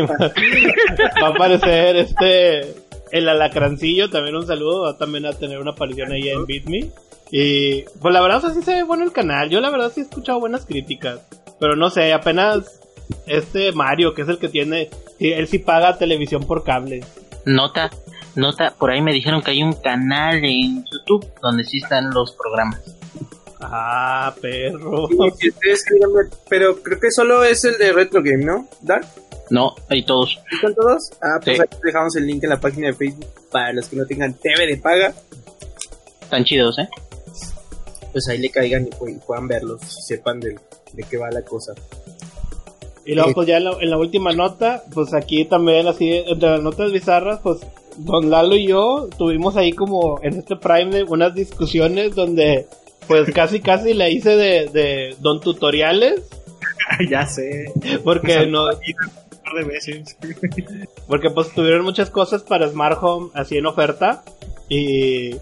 va a aparecer este el alacrancillo, también un saludo, va también a tener una aparición ahí en Beat Me. Y pues la verdad, o sea, sí se ve bueno el canal. Yo la verdad sí he escuchado buenas críticas. Pero no sé, apenas este Mario, que es el que tiene, sí, él sí paga televisión por cable. Nota, nota, por ahí me dijeron que hay un canal en YouTube donde sí están los programas. Ah, perro. Sí, Pero creo que solo es el de Retro Game, ¿no? ¿Dark? No, hay todos. ¿Sí ¿Con todos? Ah, pues Sí. ahí dejamos el link en la página de Facebook para los que no tengan TV de paga. Están chidos, ¿eh? Pues ahí le caigan y puedan verlos, sepan de, de qué va la cosa. Y luego, pues ya en la, en la última nota, pues aquí también, así, entre las notas bizarras, pues Don Lalo y yo tuvimos ahí como en este Prime de unas discusiones donde, pues casi casi le hice de, de Don Tutoriales, ya sé. porque no, Un par de veces. porque pues tuvieron muchas cosas para Smart Home así en oferta y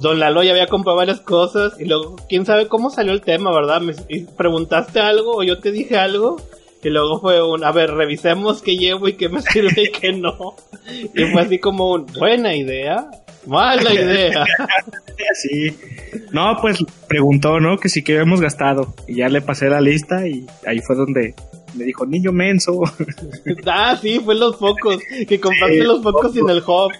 Don Lalo ya había comprado varias cosas y luego quién sabe cómo salió el tema, ¿verdad? Me preguntaste algo o yo te dije algo y luego fue un, a ver, revisemos qué llevo y qué me sirve y qué no. Y fue así como un, buena idea, mala idea. Sí. No, pues preguntó, ¿no? Que sí que habíamos gastado. Y ya le pasé la lista y ahí fue donde me dijo, niño menso. ah, sí, fue los focos, que compraste los focos sin el hub.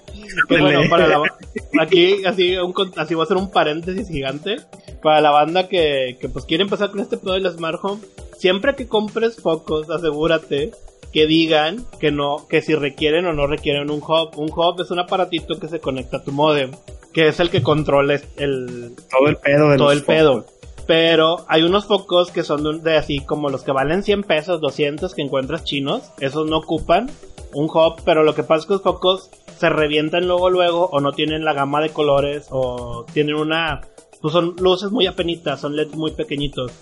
Que bueno, para la, aquí así, un, así voy a hacer un paréntesis gigante. Para la banda que, que pues quiere empezar con este pedo del Smart Home, siempre que compres focos, asegúrate que digan que no, que si requieren o no requieren un hub. Un hub es un aparatito que se conecta a tu modem, que es el que controla el, Todo el pedo de todo los el pedo. Pero hay unos focos que son de, de así como los que valen 100 pesos, 200 que encuentras chinos. Esos no ocupan un hub, pero lo que pasa es que los focos se revientan luego luego o no tienen la gama de colores o tienen una... Pues son luces muy apenitas, son LEDs muy pequeñitos.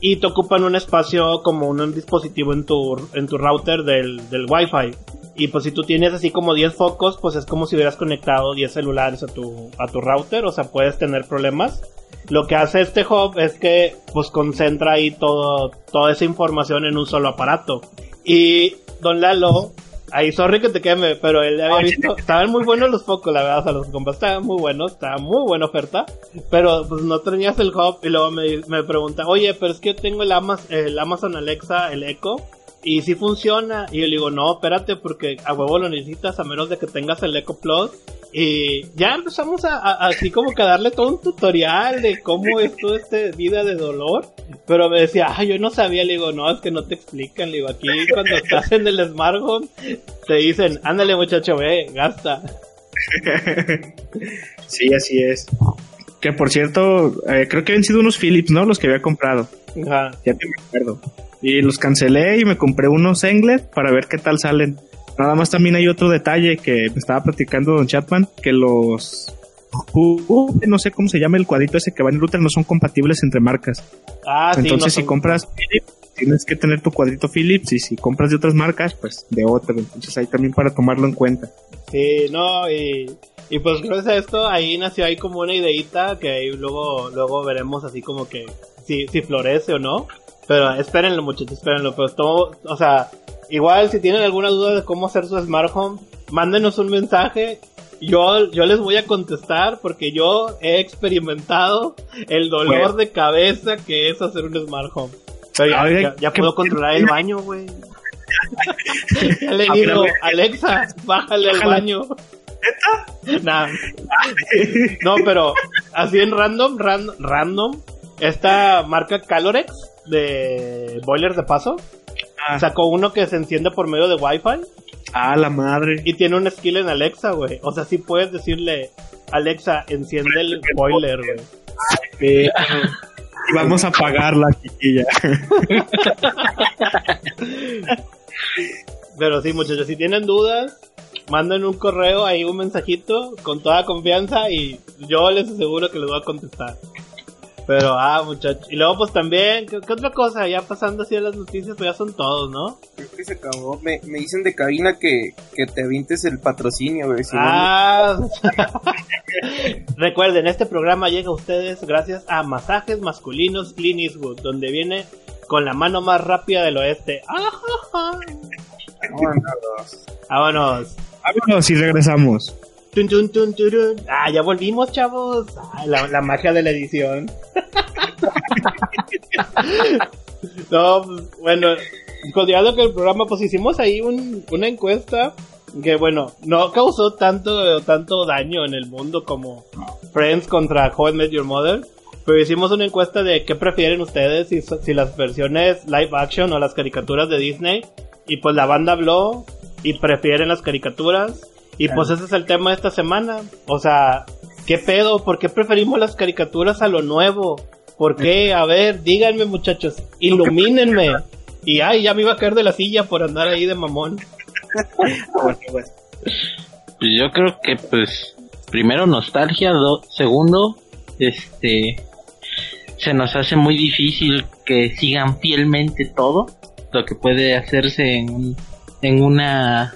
Y te ocupan un espacio como un, dispositivo en tu, en tu router del, del Wi-Fi. Y pues si tú tienes así como 10 focos, pues es como si hubieras conectado 10 celulares a tu, a tu router, o sea, puedes tener problemas. Lo que hace este hub es que pues concentra ahí todo, toda esa información en un solo aparato. Y Don Lalo, ahí sorry que te queme, pero él había visto, estaban muy buenos los focos, la verdad, o sea, los que compraste estaban muy buenos, estaba muy buena oferta, pero pues no tenías el hub y luego me, me pregunta, oye, pero es que yo tengo el, Amaz- el Amazon Alexa, el Echo, y si funciona. Y yo le digo, no, espérate, porque a huevo lo necesitas a menos de que tengas el Echo Plus. Y ya empezamos a, a- así como que a darle todo un tutorial de cómo es toda esta vida de dolor. Pero me decía, ah, yo no sabía. Le digo, no, es que no te explican. Le digo, aquí cuando estás en el Smart Home, te dicen, ándale muchacho, ve, gasta. Sí, así es. Que por cierto, eh, creo que habían sido unos Philips, ¿no? Los que había comprado. Ajá. Ya te me acuerdo. Y los cancelé y me compré unos Englet para ver qué tal salen. Nada más también hay otro detalle que me estaba platicando Don Chatman, que los... uh, no sé cómo se llama el cuadrito ese que va en el router, no son compatibles entre marcas. Ah, sí, Entonces no si compras Philips, tienes que tener tu cuadrito Philips y si compras de otras marcas, pues de otro. Entonces ahí también para tomarlo en cuenta. Sí, no, y, y pues gracias a esto ahí nació ahí como una ideita que ahí luego, luego veremos así como que si, si florece o no. Pero espérenlo muchachos, espérenlo. Pero todo, o sea, igual si tienen alguna duda de cómo hacer su Smart Home, mándenos un mensaje yo, yo les voy a contestar porque yo he experimentado el dolor Bueno. de cabeza que es hacer un smart home. Pero ya, Ay, ya- ya qué- puedo controlar el baño, güey. ya le digo, ver, Alexa, bájale al baño. Nah. No, pero así en random, ran- random, esta marca Calorex de boilers de paso Ah, sacó uno que se enciende por medio de Wi-Fi ah, la madre. y tiene un skill en Alexa, güey. O sea, sí puedes decirle, Alexa, enciende el boiler, güey. Y vamos a pagarla, chiquilla. Pero sí, muchachos, si tienen dudas, manden un correo ahí, un mensajito con toda confianza y yo les aseguro que les voy a contestar. Pero, ah, muchachos. Y luego, pues también, ¿qué, qué otra cosa? Ya pasando así a las noticias, pues ya son todos, ¿no? Creo que se acabó. Me, me dicen de cabina que, que te avientes el patrocinio, güey. si no- Ah, recuerden, este programa llega a ustedes gracias a Masajes Masculinos Clean Eastwood, donde viene con la mano más rápida del oeste. ¡Ajaja! Vámonos. Vámonos. Vámonos y regresamos. Tun, tun, tun. Ah, ya volvimos, chavos. Ah, la, magia de la edición. no, pues, bueno, continuando con el programa, pues hicimos ahí un- una encuesta que, bueno, no causó tanto, tanto daño en el mundo como Friends contra How I Met Your Mother. Pero hicimos una encuesta de qué prefieren ustedes, si, si las versiones live action o las caricaturas de Disney. Y pues la banda habló y prefieren las caricaturas. Y pues ese es el tema de esta semana. O sea, ¿qué pedo? ¿Por qué preferimos las caricaturas a lo nuevo? ¿Por qué? A ver, díganme muchachos, ilumínenme. Y ay, ya me iba a caer de la silla por andar ahí de mamón. Pues yo creo que pues primero nostalgia, do- segundo, este se nos hace muy difícil que sigan fielmente todo lo que puede hacerse en un- en una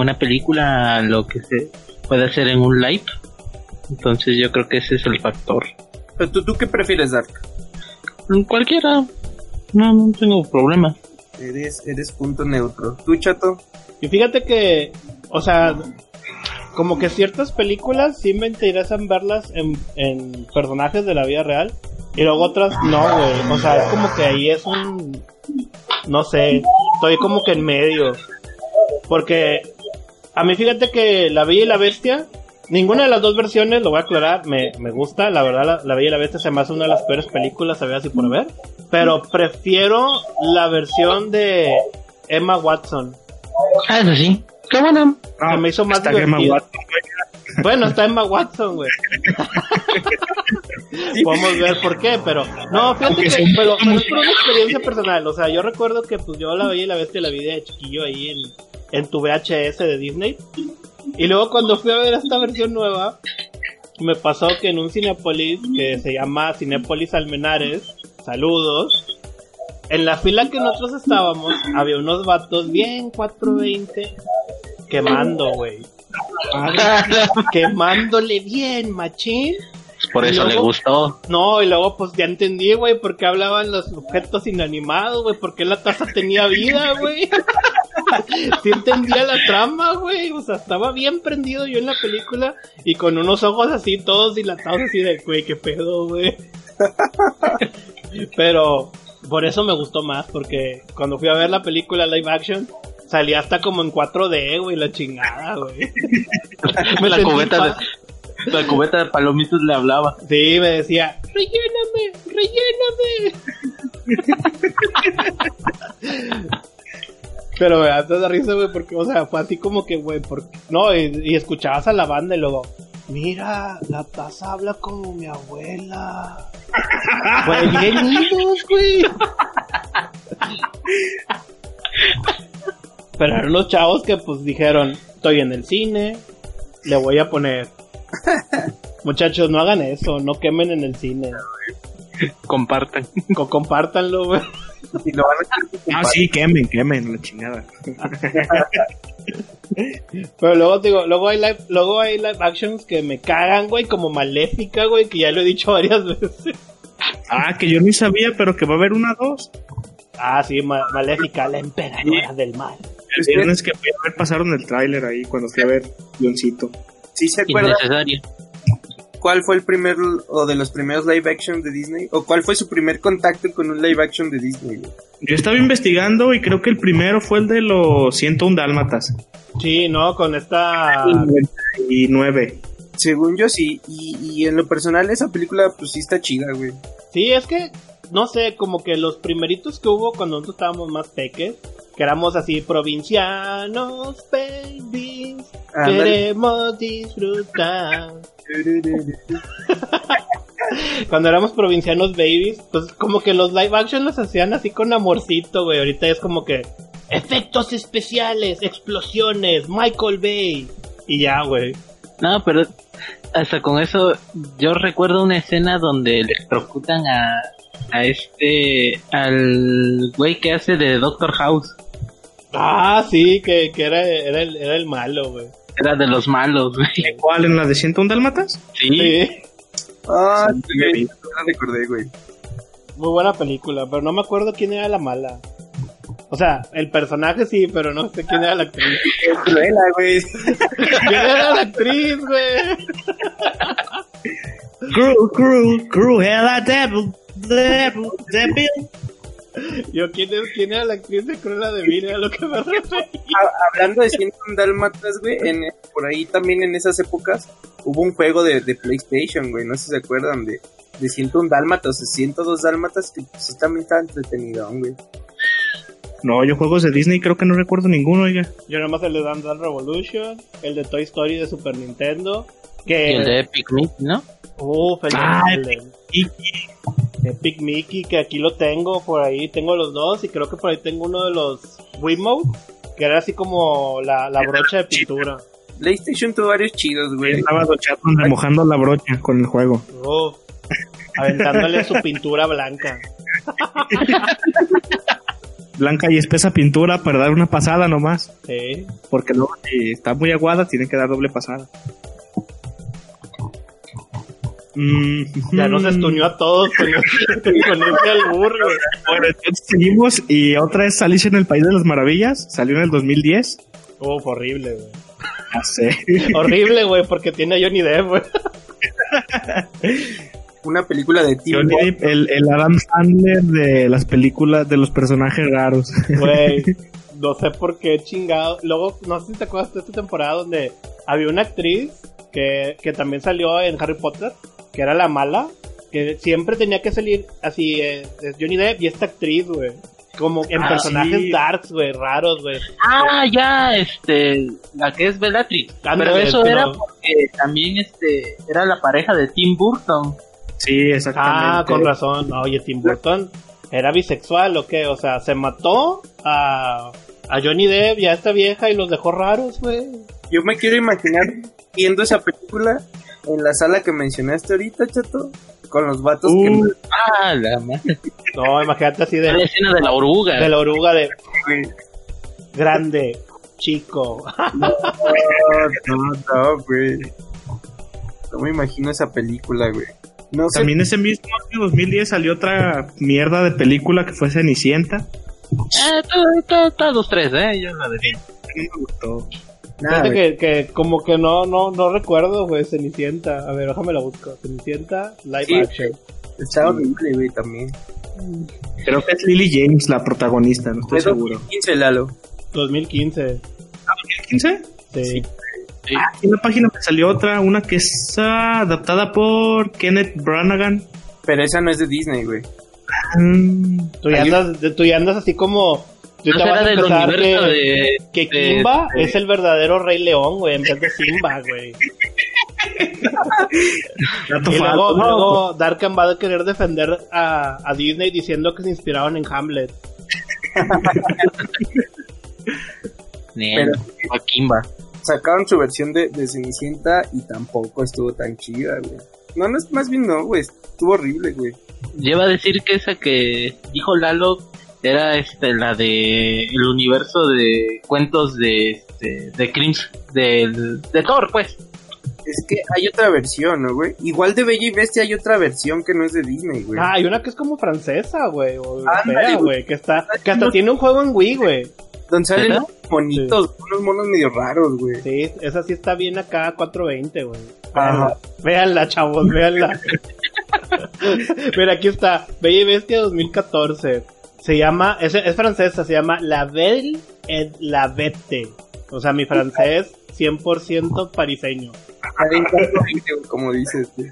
una película, lo que se puede hacer en un live. Entonces yo creo que ese es el factor. Pero tú, ¿tú qué prefieres, Dark? Cualquiera, no, no tengo problema. Eres, eres punto neutro. ¿Tú, chato? Y fíjate que, o sea, como que ciertas películas sí me interesan verlas en, en personajes de la vida real. Y luego otras no, güey. O sea, es como que ahí es un... No sé, estoy como que en medio. Porque a mí fíjate que La Bella y la Bestia, ninguna de las dos versiones, lo voy a aclarar, me, me gusta. La verdad, la, La Bella y la Bestia se me hace una de las peores películas, sabía así por ver. Pero prefiero la versión de Emma Watson. Ah, eso sí. Qué bueno. Se me hizo más güey. Bueno, está Emma Watson, güey. Podemos ver por qué, pero no, fíjate que pero es por una experiencia personal. O sea, yo recuerdo que pues yo la veía y la bestia la vi de chiquillo ahí en, en tu VHS de Disney. Y luego cuando fui a ver esta versión nueva, me pasó que en un Cinepolis que se llama Cinepolis Almenares, saludos. En la fila que nosotros estábamos, había unos vatos bien 420 quemando, güey. Quemándole bien, machín. Por eso le gustó. No, y luego pues ya entendí, güey, por qué hablaban los objetos inanimados, güey, por qué la taza tenía vida, güey. sí entendía la trama, güey, o sea, estaba bien prendido yo en la película y con unos ojos así todos dilatados así de, güey, qué pedo, güey. Pero por eso me gustó más, porque cuando fui a ver la película live action, salía hasta como en 4D, güey, la chingada, güey. Me la cubeta de, la cubeta de palomitas le hablaba. Sí, me decía, relléname, relléname. Pero me da toda risa, güey, porque, o sea, fue así como que, güey, por... no, y, y escuchabas a la banda y luego, mira, la taza habla como mi abuela. Güey, bien lindos, güey. Pero eran los chavos que, pues, dijeron, estoy en el cine, le voy a poner Muchachos, no hagan eso, no quemen en el cine. Compartan. Co- compártanlo, güey. Y lo van a hacer Ah, sí, quemen, quemen, la chingada. Pero luego te digo, luego hay live, luego hay live actions que me cagan, güey, como maléfica, güey, que ya lo he dicho varias veces. Ah, que yo ni sabía, pero que va a haber una dos. Ah, sí, ma- maléfica, la emperadora del mal. El viernes que fui a ver pasaron el tráiler ahí cuando fui a ver Guioncito. ¿Sí se acuerdan innecesario. cuál fue el primer o de los primeros live action de Disney? ¿O cuál fue su primer contacto con un live action de Disney? Yo estaba investigando y creo que el primero fue el de los 101 Dálmatas. Sí, ¿no? Con esta... 99. Según yo sí, y, y en lo personal esa película pues sí está chida, güey. Sí, es que, no sé, como que los primeritos que hubo cuando nosotros estábamos más peques, que éramos así provincianos, babies, queremos disfrutar. Cuando éramos provincianos babies, pues como que los live action los hacían así con amorcito, güey. Ahorita es como que efectos especiales, explosiones, Michael Bay. Y ya, güey. No, pero hasta con eso, yo recuerdo una escena donde electrocutan a, a este, al güey que hace de Doctor House. Ah, sí, que, que era, era, el, era el malo, güey. Era de los malos, güey. ¿Cuál? ¿En la de 101 Dálmatas? Sí. Sí. Ah, Sí, sí, güey, no la recordé, güey. Muy buena película, pero no me acuerdo quién era la mala. O sea, el personaje sí, pero no sé quién era la actriz. Cruella, güey. ¿Quién era la actriz, güey? Cruel, cruel, cruel, devil, devil, devil. Yo, ¿quién, es, ¿quién era la actriz de Cruella de Vil? Era lo que me refería. Ha- Hablando de 101 Dálmatas, güey, en, por ahí también en esas épocas hubo un juego de, de PlayStation, güey, no sé si se acuerdan de, de 101 Dálmatas o 102 Dálmatas, que pues, también estaba entretenido, güey. No, yo juegos de Disney creo que no recuerdo ninguno, oiga. Yo nomás el de Dance Revolution, el de Toy Story de Super Nintendo. Y Que. el de Epic Mickey, ¿no? Uf, el, de- Ah, el de Epic Mickey, que aquí lo tengo por ahí. Tengo los dos y creo que por ahí tengo uno de los Wiimote, que era así como la, la brocha de pintura. PlayStation tuvo varios chidos, güey. Estaba remojando la brocha con el juego. Uf, aventándole su pintura blanca. Blanca y espesa pintura para dar una pasada nomás. Sí. Porque luego si está muy aguada tiene que dar doble pasada. Mm, Ya nos estuñó a todos con con ese albur, güey. Bueno, entonces seguimos y otra es Alicia en el País de las Maravillas. Salió en el 2010. Uf, horrible, güey. Ya sé. Horrible, güey, porque tiene a Johnny Depp, güey. Una película de Tim Johnny. Depp, el, el Adam Sandler de las películas de los personajes raros. Güey, no sé por qué chingado. Luego, no sé si te acuerdas de esta temporada donde había una actriz que, que también salió en Harry Potter, que era la mala, que siempre tenía que salir así, eh, es Johnny Depp y esta actriz, güey. Como en Ah, personajes sí. darks, güey, raros, güey. Ah, ya, este, la que es Bellatrix. Pero eso pero- era porque también, este, era la pareja de Tim Burton. Sí, exactamente. Ah, con razón. Oye, Tim Burton era bisexual o qué? O sea, se mató a, a Johnny Depp y a esta vieja y los dejó raros, güey. Yo me quiero imaginar viendo esa película en la sala que mencionaste ahorita, chato, con los vatos Uh, Ah, la madre. No, imagínate así La de, escena de la oruga. de la oruga de que, grande, chico. no, no, no, güey. No me imagino esa película, güey. No sé, También ese mismo año 2010 salió otra mierda de película que fue Cenicienta. Eh, todo- todos tres, eh, yo la dejé. A mí me gustó. Nada, que, que como que no, no, no recuerdo, güey, Cenicienta. A ver, déjame la busco. Cenicienta, live Sí. action. Está horrible, güey, también. Creo que es Lily James la protagonista, no estoy seguro. 2015, Lalo. 2015. ¿15? Sí. Sí. Aquí en la página me salió otra, una que es ah, adaptada por Kenneth Branagh. Pero esa no es de Disney, güey. Mm, Tú ya andas, tú ya andas así como... Tú No te vas será a del empezar universo que, de... que Kimba de- es el verdadero Rey León, güey, en vez de Simba, güey. Y luego, No, luego Darkan va a querer defender a, a Disney diciendo que se inspiraron en Hamlet. Nel, o Kimba. Sacaron su versión de, de Cenicienta y tampoco estuvo tan chida, güey. No, no es más bien no, güey. Estuvo horrible, güey. Lleva a decir que esa que dijo Lalo era este la de el universo de cuentos de este, de Crims del de Thor pues Es que hay otra versión, ¿no, güey? Igual de Bella y Bestia hay otra versión que no es de Disney, güey. Ah, hay una que es como francesa, güey, o europea, güey. que está, que hasta tiene un juego en Wii, güey. Donde salen ¿Neta? monitos, unos monos medio raros, güey. Sí, esa sí está bien acá, 420, güey. Véanla, véanla, chavos, véanla. Mira, aquí está, Bella y Bestia 2014. Se llama, es, es francesa, se llama La Belle et la Bête. O sea, mi francés 100% pariseño. Está bien 420, güey, como dices, güey.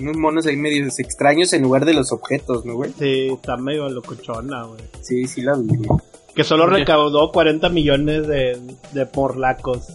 Unos monos ahí medio extraños en lugar de los objetos, ¿no, güey? Sí, está medio locochona, güey. Sí, sí la vi, güey. Que solo recaudó 40 millones de, de porlacos.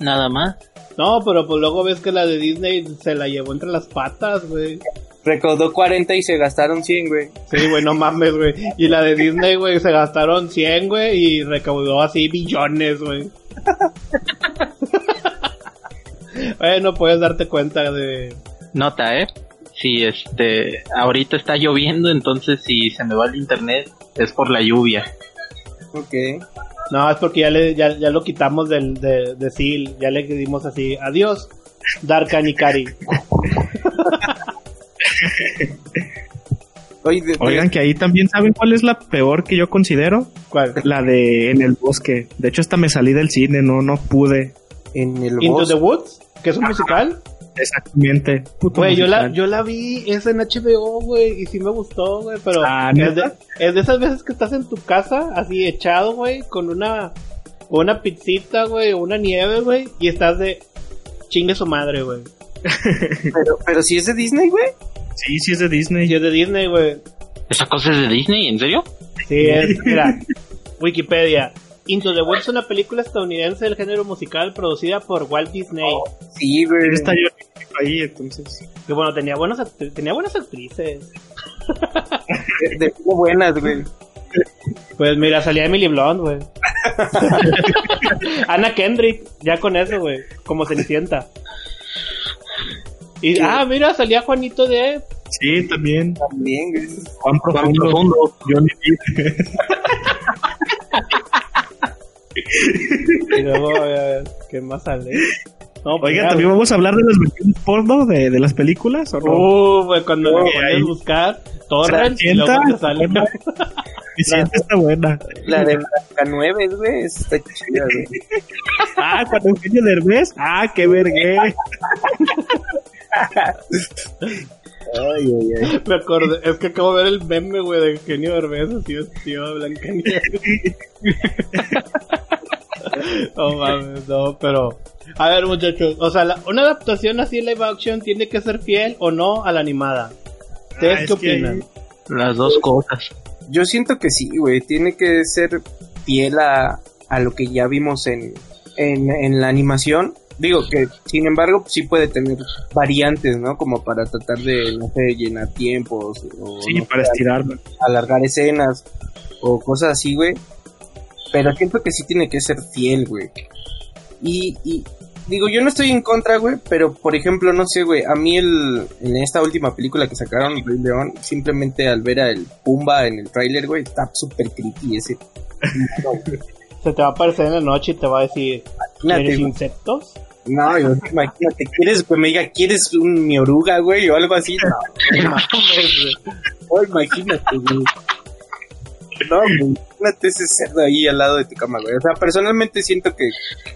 Nada más. No, pero pues luego ves que la de Disney se la llevó entre las patas, güey. Recaudó 40 y se gastaron 100, güey. Sí, güey, no mames, güey. Y la de Disney, güey, se gastaron 100, güey, y recaudó así billones, güey. bueno, puedes darte cuenta de... Nota, ¿eh? Si este, ahorita está lloviendo, entonces si se me va el internet es por la lluvia. Ok. No, es porque ya, le, ya, ya lo quitamos del, de, de Seal, ya le dimos así, adiós, Darkan y Kari. Oye, de- de- Oigan, que ahí también saben cuál es la peor que yo considero. ¿Cuál? La de En el bosque. De hecho, hasta me salí del cine, no, no pude. en el Into bosque. the Woods, que es un musical. Exactamente. Puto Güey, yo la, yo la vi, es en HBO, güey, y sí me gustó, güey, pero Ah, es, de, es de esas veces que estás en tu casa, así echado, güey, con una, una pizzita, güey, o una nieve, güey, y estás de chingue su madre, güey. Pero, pero si es de Disney, güey. Sí, sí es de Disney. Es de Disney, güey. ¿Esa cosa es de Disney? ¿En serio? Sí, es, mira, Wikipedia. Into the Woods es una película estadounidense del género musical producida por Walt Disney. Sí, güey. Está yo ahí, entonces. Que bueno, tenía buenas, act- tenía buenas actrices. De, de buenas, güey. Pues mira, salía Emily Blunt, güey. Ana Kendrick, ya con eso, güey. Como Cenicienta. Y, ah, mira, salía Juanito de... Sí, también. También, güey. Juan Profundo. Profundo. Johnny. Y luego, a ver, ¿qué más sale? No, pues Oiga, ya, ¿también vamos a hablar de las versiones porno de, de las películas o no? Uh, güey, cuando Oh, le pones ahí. buscar Torrent y luego te sale... Mi siente está buena. La de Blanca 9, güey. Está chida, güey. Ah, cuando Eugenio Derbez. Ah, qué vergüenza. Ay, ay, ay. Me acordé, es que acabo de ver el meme, güey, de Eugenio Derbez así vestido de Blancanieves. no mames, no, pero... A ver, muchachos, o sea, la- una adaptación así live action tiene que ser fiel o no a la animada. ¿Ustedes Ah, qué que- opinan? Las dos cosas. Yo siento que sí, güey. Tiene que ser fiel a, a lo que ya vimos en, en, en la animación. Digo que, sin embargo, sí puede tener variantes, ¿no? Como para tratar de, no sé, llenar tiempos o Sí, no para sé, estirarlo. alargar escenas o cosas así, güey. Pero siento que sí tiene que ser fiel, güey. Y, y digo, yo no estoy en contra, güey, pero por ejemplo, no sé, güey, a mí el, en esta última película que sacaron, Rey León, simplemente al ver al Pumba en el tráiler, güey, está súper creepy ese. Se te va a aparecer en la noche y te va a decir, Imagínate, ¿quieres güey. insectos? No, yo- imagínate, ¿quieres que me diga, ¿quieres un, mi oruga, güey? O algo así. No. Oh, imagínate, güey. No, imagínate ese cerdo ahí al lado de tu cama, güey. O sea, personalmente siento que,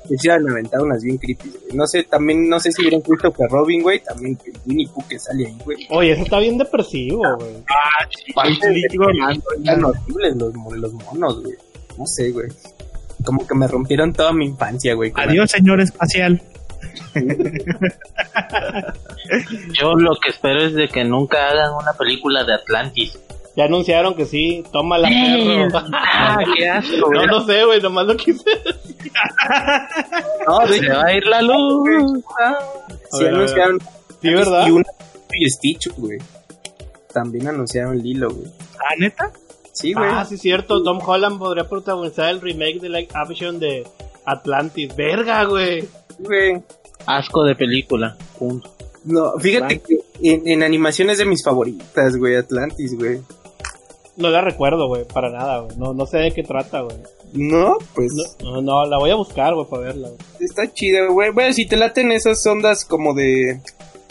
que se han aventado unas bien creepy, güey. No sé, también, no sé si vieron Christopher Robin, güey. También que Winnie Pooh que sale ahí, güey. Oye, eso está bien depresivo, güey. De- digo, Están horribles los, los monos, güey. No sé, güey. Como que me rompieron toda mi infancia, güey. Adiós, señor espacial. Yo lo que espero es de que nunca hagan una película de Atlantis. Ya anunciaron que sí, toma la perro. Ah, qué asco. No, güey. no sé, güey, nomás lo quise. No, Se va a ir la luz. sí A ver, a anunciaron. Sí, ¿verdad? Y una y Stitch, güey. También anunciaron Lilo, güey. Ah, neta. Sí, güey. Ah, sí, cierto. Tom Holland podría protagonizar el remake de live action de Atlantis. Verga, güey. Güey. Asco de película. Punto. No, fíjate que en, en animación es de mis favoritas, güey, Atlantis, güey. No la recuerdo, güey, para nada, güey. No, no sé de qué trata, güey. No, pues No, no, no, la voy a buscar, güey, para verla. güey. está chida, güey. Bueno, si te laten esas ondas como de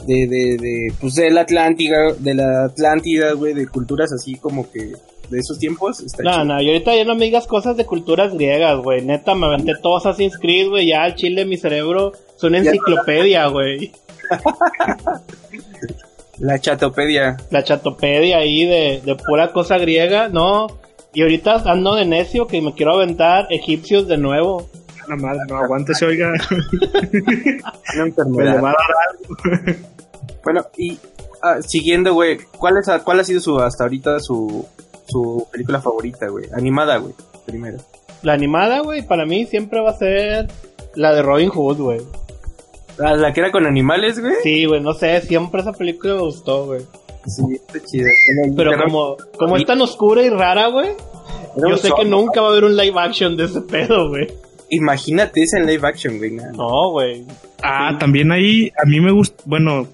de de, de pues de la Atlántida, de la Atlántida, güey, de culturas así como que de esos tiempos, está No, chido. no, y ahorita ya no me digas cosas de culturas griegas, güey. Neta, me aventé todo Assassin's Creed, güey. Ya al chile mi cerebro es una enciclopedia, güey. La chatopedia. La chatopedia ahí de, de pura cosa griega, no. Y ahorita ando de necio que me quiero aventar egipcios de nuevo. La madre, no aguántese, oiga. Una enfermedad. va a dar algo. Bueno, y ah, siguiendo, güey, ¿cuál, es, ¿cuál ha sido su hasta ahorita su, su película favorita, güey? Animada, güey, primero. La animada, güey, para mí siempre va a ser la de Robin Hood, güey. Ah, la que era con animales, güey. Sí, güey, no sé, siempre esa película me gustó, güey. Sí, está chida. Pero Era- como, como es tan oscura y rara, güey, yo sé que nunca va a haber un live action de ese pedo, güey. Imagínate esa en live action, güey. No, güey. Ah, también ahí, a mí me gusta, bueno,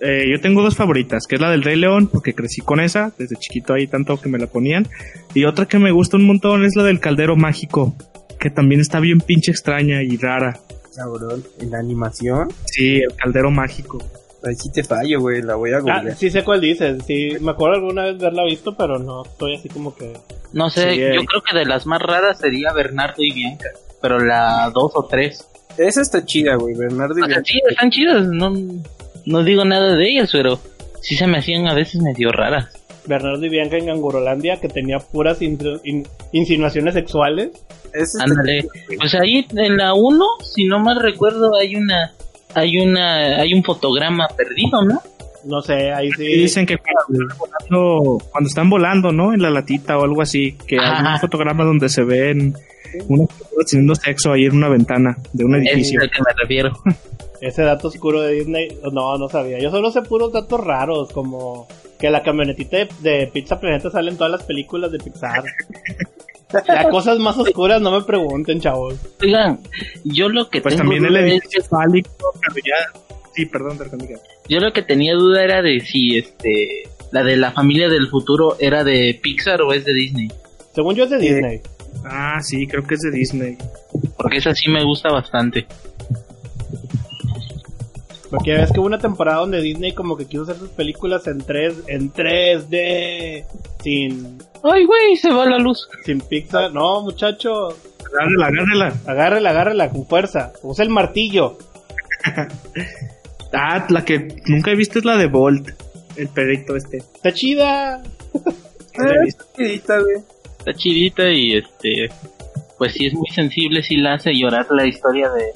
eh, yo tengo dos favoritas, que es la del Rey León, porque crecí con esa, desde chiquito ahí tanto que me la ponían, y otra que me gusta un montón es la del Caldero Mágico, que también está bien pinche extraña y rara. Cabrón, en la animación. Sí, el Caldero Mágico. Ahí sí te fallo, güey. La voy a Ah, googlear. sí sé cuál dices. Sí, me acuerdo alguna vez verla visto, pero no, estoy así como que... No sé, Sí, yo eh. creo que de las más raras sería Bernardo y Bianca. Pero la dos o tres. Esa está chida, güey. Bernardo y O sea, Bianca. sí, están chidas. No, no digo nada de ellas, pero sí se me hacían a veces medio raras. Bernardo y Bianca en Gangurolandia, que tenía puras in- in- insinuaciones sexuales. Ándale. Pues ahí en la 1, si no mal recuerdo, hay una hay una hay un fotograma perdido, ¿no? No sé, ahí Y sí. dicen que cuando están, volando, cuando están volando, ¿no? En la latita o algo así, que hay un fotograma donde se ven unas personas teniendo sexo ahí en una ventana de un Ese es edificio. al que me refiero. Ese dato oscuro de Disney, no, no sabía. Yo solo sé puros datos raros, como que la camionetita de, de Pizza Planeta sale en todas las películas de Pixar. Ya cosas más oscuras no me pregunten, chavos. Oigan, yo lo que Pues tengo también el duda es edificio fálico, pero ya... Sí, perdón. Yo lo que tenía duda era de si este la de la familia del futuro era de Pixar o es de Disney, Según yo es de Disney. Ah, sí, creo que es de Disney. porque esa sí me gusta bastante. Porque ves que hubo una temporada donde Disney como que quiso hacer sus películas en 3 en 3D sin Ay, güey, se va la luz. sin Pixar. No, muchacho, Agárrela, agárrela. agárrela, agárrela con fuerza. Usa el martillo. Ah, la que nunca he visto es la de Bolt. El perrito este. Está chida. Ah, está chidita, güey. Está chidita y este pues sí es muy sensible, sí la hace llorar la historia de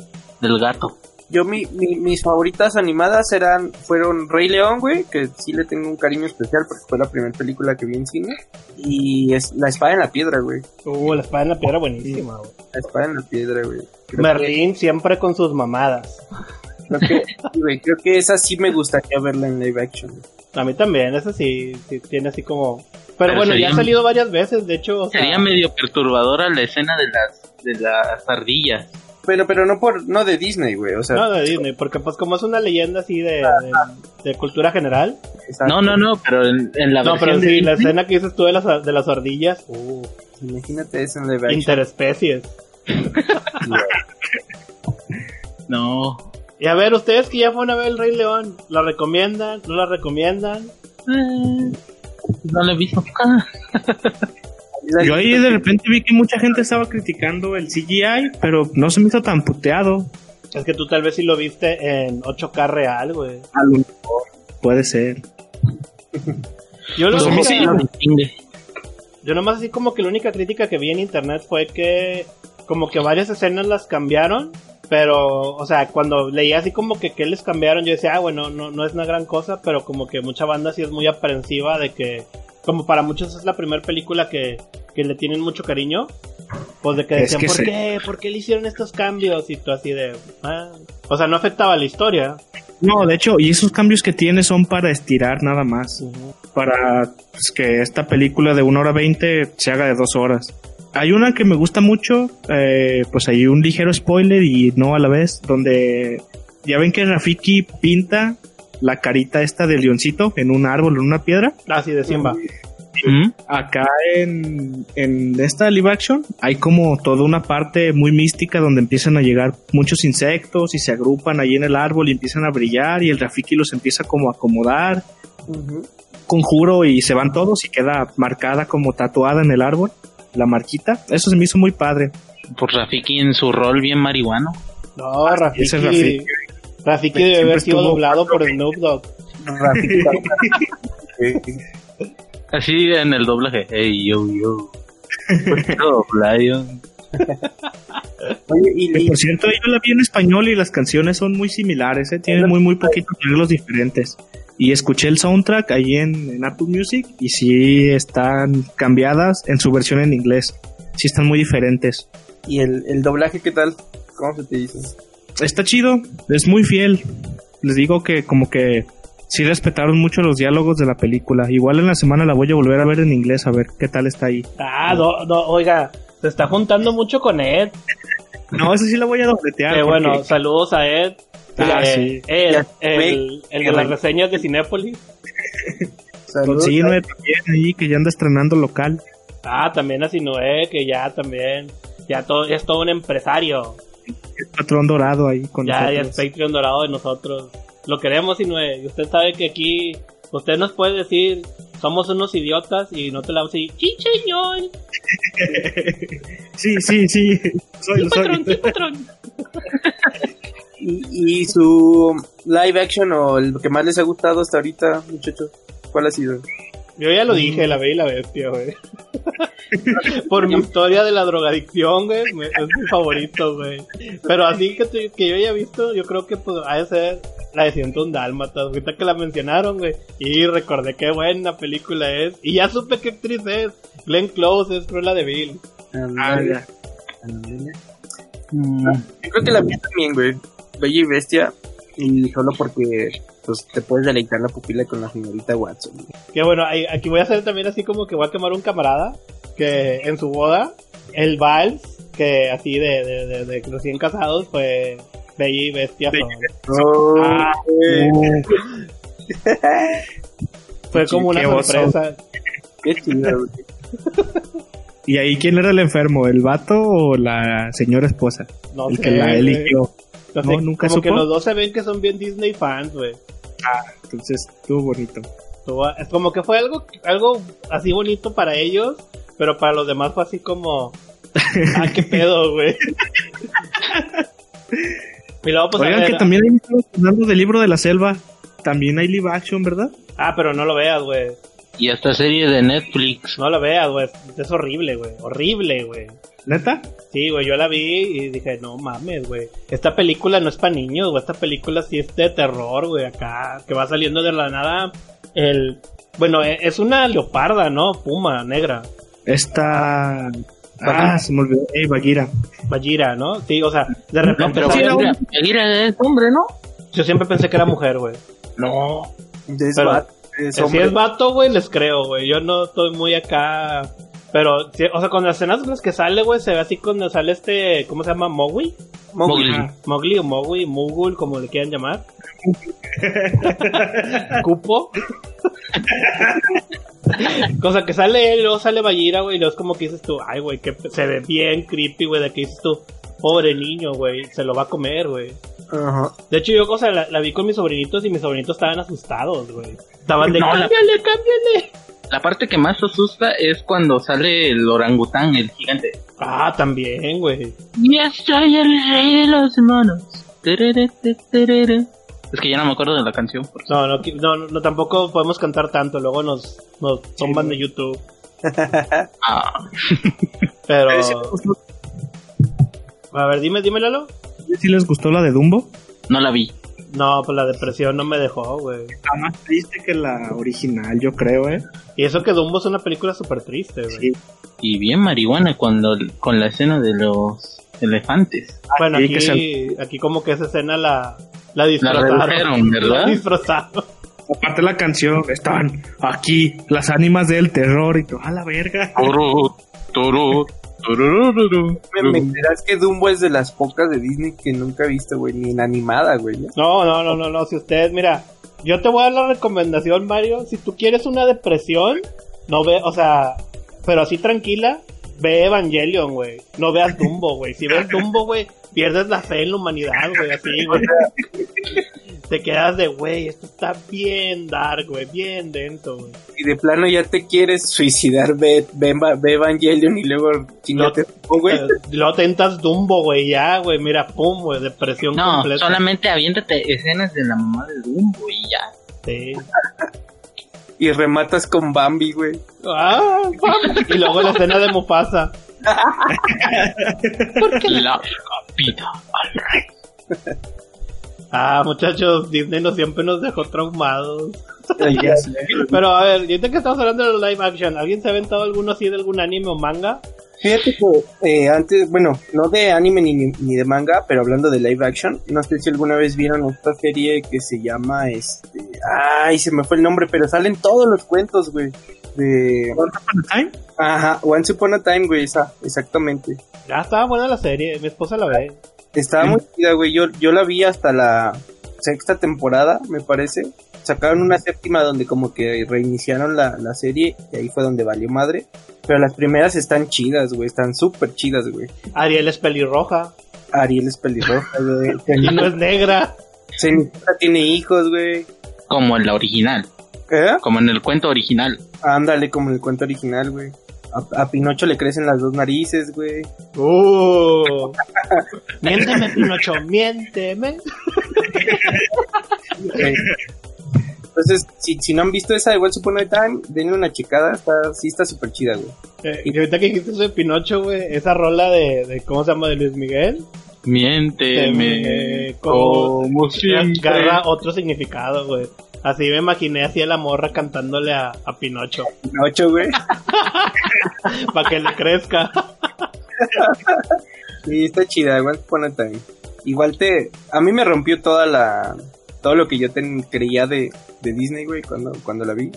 del gato. Yo, mi, mi- mis favoritas animadas eran, fueron Rey León, güey, que sí le tengo un cariño especial porque fue la primera película que vi en cine. Y es La Espada en la Piedra, güey. Uh, la espada en la piedra buenísima, güey. La Espada en la Piedra, güey. Creo Merlín siempre con sus mamadas. Creo que, sí, güey, creo que esa sí me gustaría verla en live action. güey. A mí también, eso sí, sí tiene así como... Pero, Pero bueno, sería- ya ha salido varias veces, de hecho... o sea, Sería medio perturbadora la escena de las de las ardillas. Pero, pero no por, no de Disney, güey. O sea, No, de Disney, porque pues como es una leyenda así de, de, de cultura general. No, no, no, pero en, en la No, versión pero de sí, la Disney- escena que dices tú de las, de las ardillas. Uh, Imagínate eso en live interespecies. No. Y a ver, ustedes que ya fueron a ver El Rey León, ¿la recomiendan? ¿No la recomiendan? Eh, no lo he visto. Yo ahí de repente vi que mucha gente estaba criticando el CGI, pero no se me hizo tan puteado. Es que tú tal vez sí lo viste en 8K real, güey. A lo mejor. Puede ser. Yo, lo Pues sí. no yo nomás así como que la única crítica que vi en internet fue que como que varias escenas las cambiaron, pero, o sea, cuando leía así como que qué les cambiaron, yo decía, ah, bueno, no, no es una gran cosa, pero como que mucha banda sí es muy aprensiva de que, como para muchos es la primera película que, que le tienen mucho cariño, pues de que decían, que ¿por se- qué? ¿Por qué le hicieron estos cambios? Y tú así de, ah. O sea, no afectaba la historia. No, de hecho, y esos cambios que tiene son para estirar nada más. Para pues, que esta película de 1 hora 20 se haga de 2 horas. Hay una que me gusta mucho, eh, pues hay un ligero spoiler y no a la vez, donde ya ven que Rafiki pinta la carita esta de leoncito en un árbol, en una piedra. Así de Simba. ¿Mm? Acá en, en esta live action hay como toda una parte muy mística donde empiezan a llegar muchos insectos y se agrupan ahí en el árbol y empiezan a brillar y el Rafiki los empieza como a acomodar. conjuro y se van todos y queda marcada como tatuada en el árbol, la marquita. Eso se me hizo muy padre. Por Rafiki en su rol bien marihuano. No, ese es Rafiki. Rafiki. Siempre debe haber sido doblado por Snoop Dogg. Así en el doblaje. Hey, yo, yo. Pues. Oye, y, Que y- por cierto, yo la vi en español y las canciones son muy similares, ¿eh? tienen muy, muy poquitos arreglos diferentes. Y escuché el soundtrack ahí en, en Apple Music y sí están cambiadas en su versión en inglés. Sí están muy diferentes. y el, el doblaje, ¿qué tal? ¿Cómo se te dice? Está chido, es muy fiel. Les digo que como que sí respetaron mucho los diálogos de la película. Igual en la semana la voy a volver a ver en inglés a ver qué tal está ahí. Ah, no, no, oiga, se está juntando mucho con Ed. No, eso sí la voy a dobletear. Que porque- bueno, saludos a Ed. Ah, Eh, sí. Ed, Ya, el, el de las reseñas de Cinépolis. Saludos. Sí, no, también ahí que ya anda estrenando local. Ah, también a Sinoé, que ya también, ya todo, ya es todo un empresario. El patrón dorado ahí con Ya, ya nosotros. es Patreon dorado de nosotros. Lo queremos, Sinoé. Y usted sabe que aquí, usted nos puede decir, somos unos idiotas y no te la vamos a decir, sí, señor, Sí, sí, sí. Soy, sí, soy. patrón, sí, patrón. Y, y su live action o el que más les ha gustado hasta ahorita, muchachos, ¿cuál ha sido? Yo ya lo dije, la ve y la bestia, güey. Por mi historia de la drogadicción, güey, es mi favorito, güey. Pero así que, te- que yo haya visto, yo creo que pues, ha de ser la de 101 Dálmatas, ahorita que la mencionaron, güey. Y recordé qué buena película es. Y ya supe qué actriz es. Glenn Close es Cruella de Vil. Ah, ya. Mm, Yo creo que la vi también, güey. Bella y Bestia. Y solo porque pues te puedes deleitar la pupila con la señorita Watson. Que bueno, aquí voy a hacer también así como que voy a quemar un camarada que en su boda, el vals, que así de, de, de, de recién casados, fue Bella y Bestia. Ah, Fue como una sorpresa. qué chido, güey. ¿Y ahí quién era el enfermo? ¿El vato o la señora esposa? No el sé, que la eligió. No nunca como que los dos se ven que son bien Disney fans, güey. Entonces, estuvo bonito. Es como que fue algo, algo así bonito para ellos, pero para los demás fue así como... Ah, qué pedo, güey. pues, a Oigan, ver, que también ahí estamos hablando del libro de la selva. También hay live action, ¿verdad? Ah, pero no lo veas, güey. Y esta serie de Netflix. No lo veas, güey. Es horrible, güey. Horrible, güey. ¿Neta? Sí, güey, yo la vi y dije, no mames, güey. Esta película no es para niños, güey. Esta película sí es de terror, güey, acá. Que va saliendo de la nada el... Bueno, e- es una leoparda, ¿no? Puma, negra. Esta... Ah, se me olvidó. Ey, Bagheera. Bajira, ¿no? Sí, o sea, de No, repente... pero Bagheera Bagheera es hombre, ¿no? Yo siempre pensé que era mujer, güey. No. Es Pero- es Si es vato, güey, les creo, güey. Yo no estoy muy acá... Pero, o sea, con las escenas en las que sale, güey, se ve así cuando sale este... ¿Cómo se llama? ¿Mowgli? Mowgli. Mowgli o Mowgli, Mugul, como le quieran llamar. Cupo. Cosa que sale él, luego sale Ballira, güey, y luego es como que dices tú, ay, güey, que se ve bien creepy, güey, de que dices tú, pobre niño, güey, se lo va a comer, güey. Ajá. De hecho, yo, cosa, la, la vi con mis sobrinitos y mis sobrinitos estaban asustados, güey. Estaban de, No, la- cámbiale, cámbiale. La parte que más asusta es cuando sale el orangután, el gigante. Ah, también, güey. Ya soy el rey de los monos. Terere, te, terere. Es que ya no me acuerdo de la canción. por. No, no, no, no, tampoco podemos cantar tanto, luego nos, nos tumban de YouTube. Ah, Pero... ¿Les gustó- A ver, dime, dime, Lalo. ¿Sí les gustó la de Dumbo? no la vi. No, pues la depresión no me dejó, güey. Está más triste que la original, yo creo, ¿eh? Y eso que Dumbo es una película súper triste, güey. Sí. Y bien marihuana cuando con la escena de los elefantes. Bueno, aquí, se- aquí como que esa escena la, la La disfrazaron. redujeron, La ¿verdad? disfrazaron. Aparte la canción, están aquí las ánimas del terror y todo, a la verga. Toro, toro. Me, me enterás que Dumbo es de las pocas de Disney que nunca he visto, güey, ni en animada, güey. ¿no? No, no, no, no, no. Si usted, mira, yo te voy a dar la recomendación, Mario. Si tú quieres una depresión, no ve, o sea, pero así tranquila, ve Evangelion, güey. No veas Dumbo, güey. Si ves Dumbo, güey, pierdes la fe en la humanidad, güey, así, güey. te quedas de, güey, esto está bien dark, güey, bien denso, güey. Y de plano ya te quieres suicidar, ve, ve, ve Evangelion y luego chingate, güey. Luego tentas Dumbo, güey, ya, güey, mira, pum, güey, depresión No, completa. solamente aviéntate escenas de la mamá de Dumbo y ya. Sí. Y rematas con Bambi, güey. Ah, y luego la escena de Mufasa. La capita al rey. Ah, muchachos, Disney nos siempre nos dejó traumados. Pero a ver, ahorita que estamos hablando de los live action, ¿alguien se ha aventado alguno así de algún anime o manga? Fíjate que eh, antes, bueno, no de anime ni, ni de manga, pero hablando de live action, no sé si alguna vez vieron esta serie que se llama, este, ay, se me fue el nombre, pero salen todos los cuentos, güey. De, Once Upon a Time. ajá, Once Upon a Time, güey, esa, exactamente. Ya estaba buena la serie, mi esposa la ve. Estaba muy chida, güey, yo, yo la vi hasta la sexta temporada, me parece. Sacaron una séptima donde como que reiniciaron la, la serie y ahí fue donde valió madre. Pero las primeras están chidas, güey, están súper chidas, güey. Ariel es pelirroja Ariel es pelirroja, güey. y no es negra. Cenicienta tiene hijos, güey. Como en la original. ¿Eh? Como en el cuento original. Ándale, como en el cuento original, güey. A, a Pinocho le crecen las dos narices, güey. Uh. miénteme, Pinocho, miénteme. Entonces, si, si no han visto esa de Once Upon a Time, denle una checada. Está, sí está súper chida, güey. Eh, y ahorita que dijiste eso de Pinocho, güey, esa rola de, de, ¿cómo se llama? De Luis Miguel. Miénteme. Eh, como Como siempre. agarra otro significado, güey. Así me imaginé así a la morra cantándole a, a Pinocho. Pinocho, güey. para que le crezca. Sí, está chida, Once Upon a Time. Igual te... A mí me rompió toda la... Todo lo que yo ten- creía de, de Disney, güey, cuando, cuando la vi.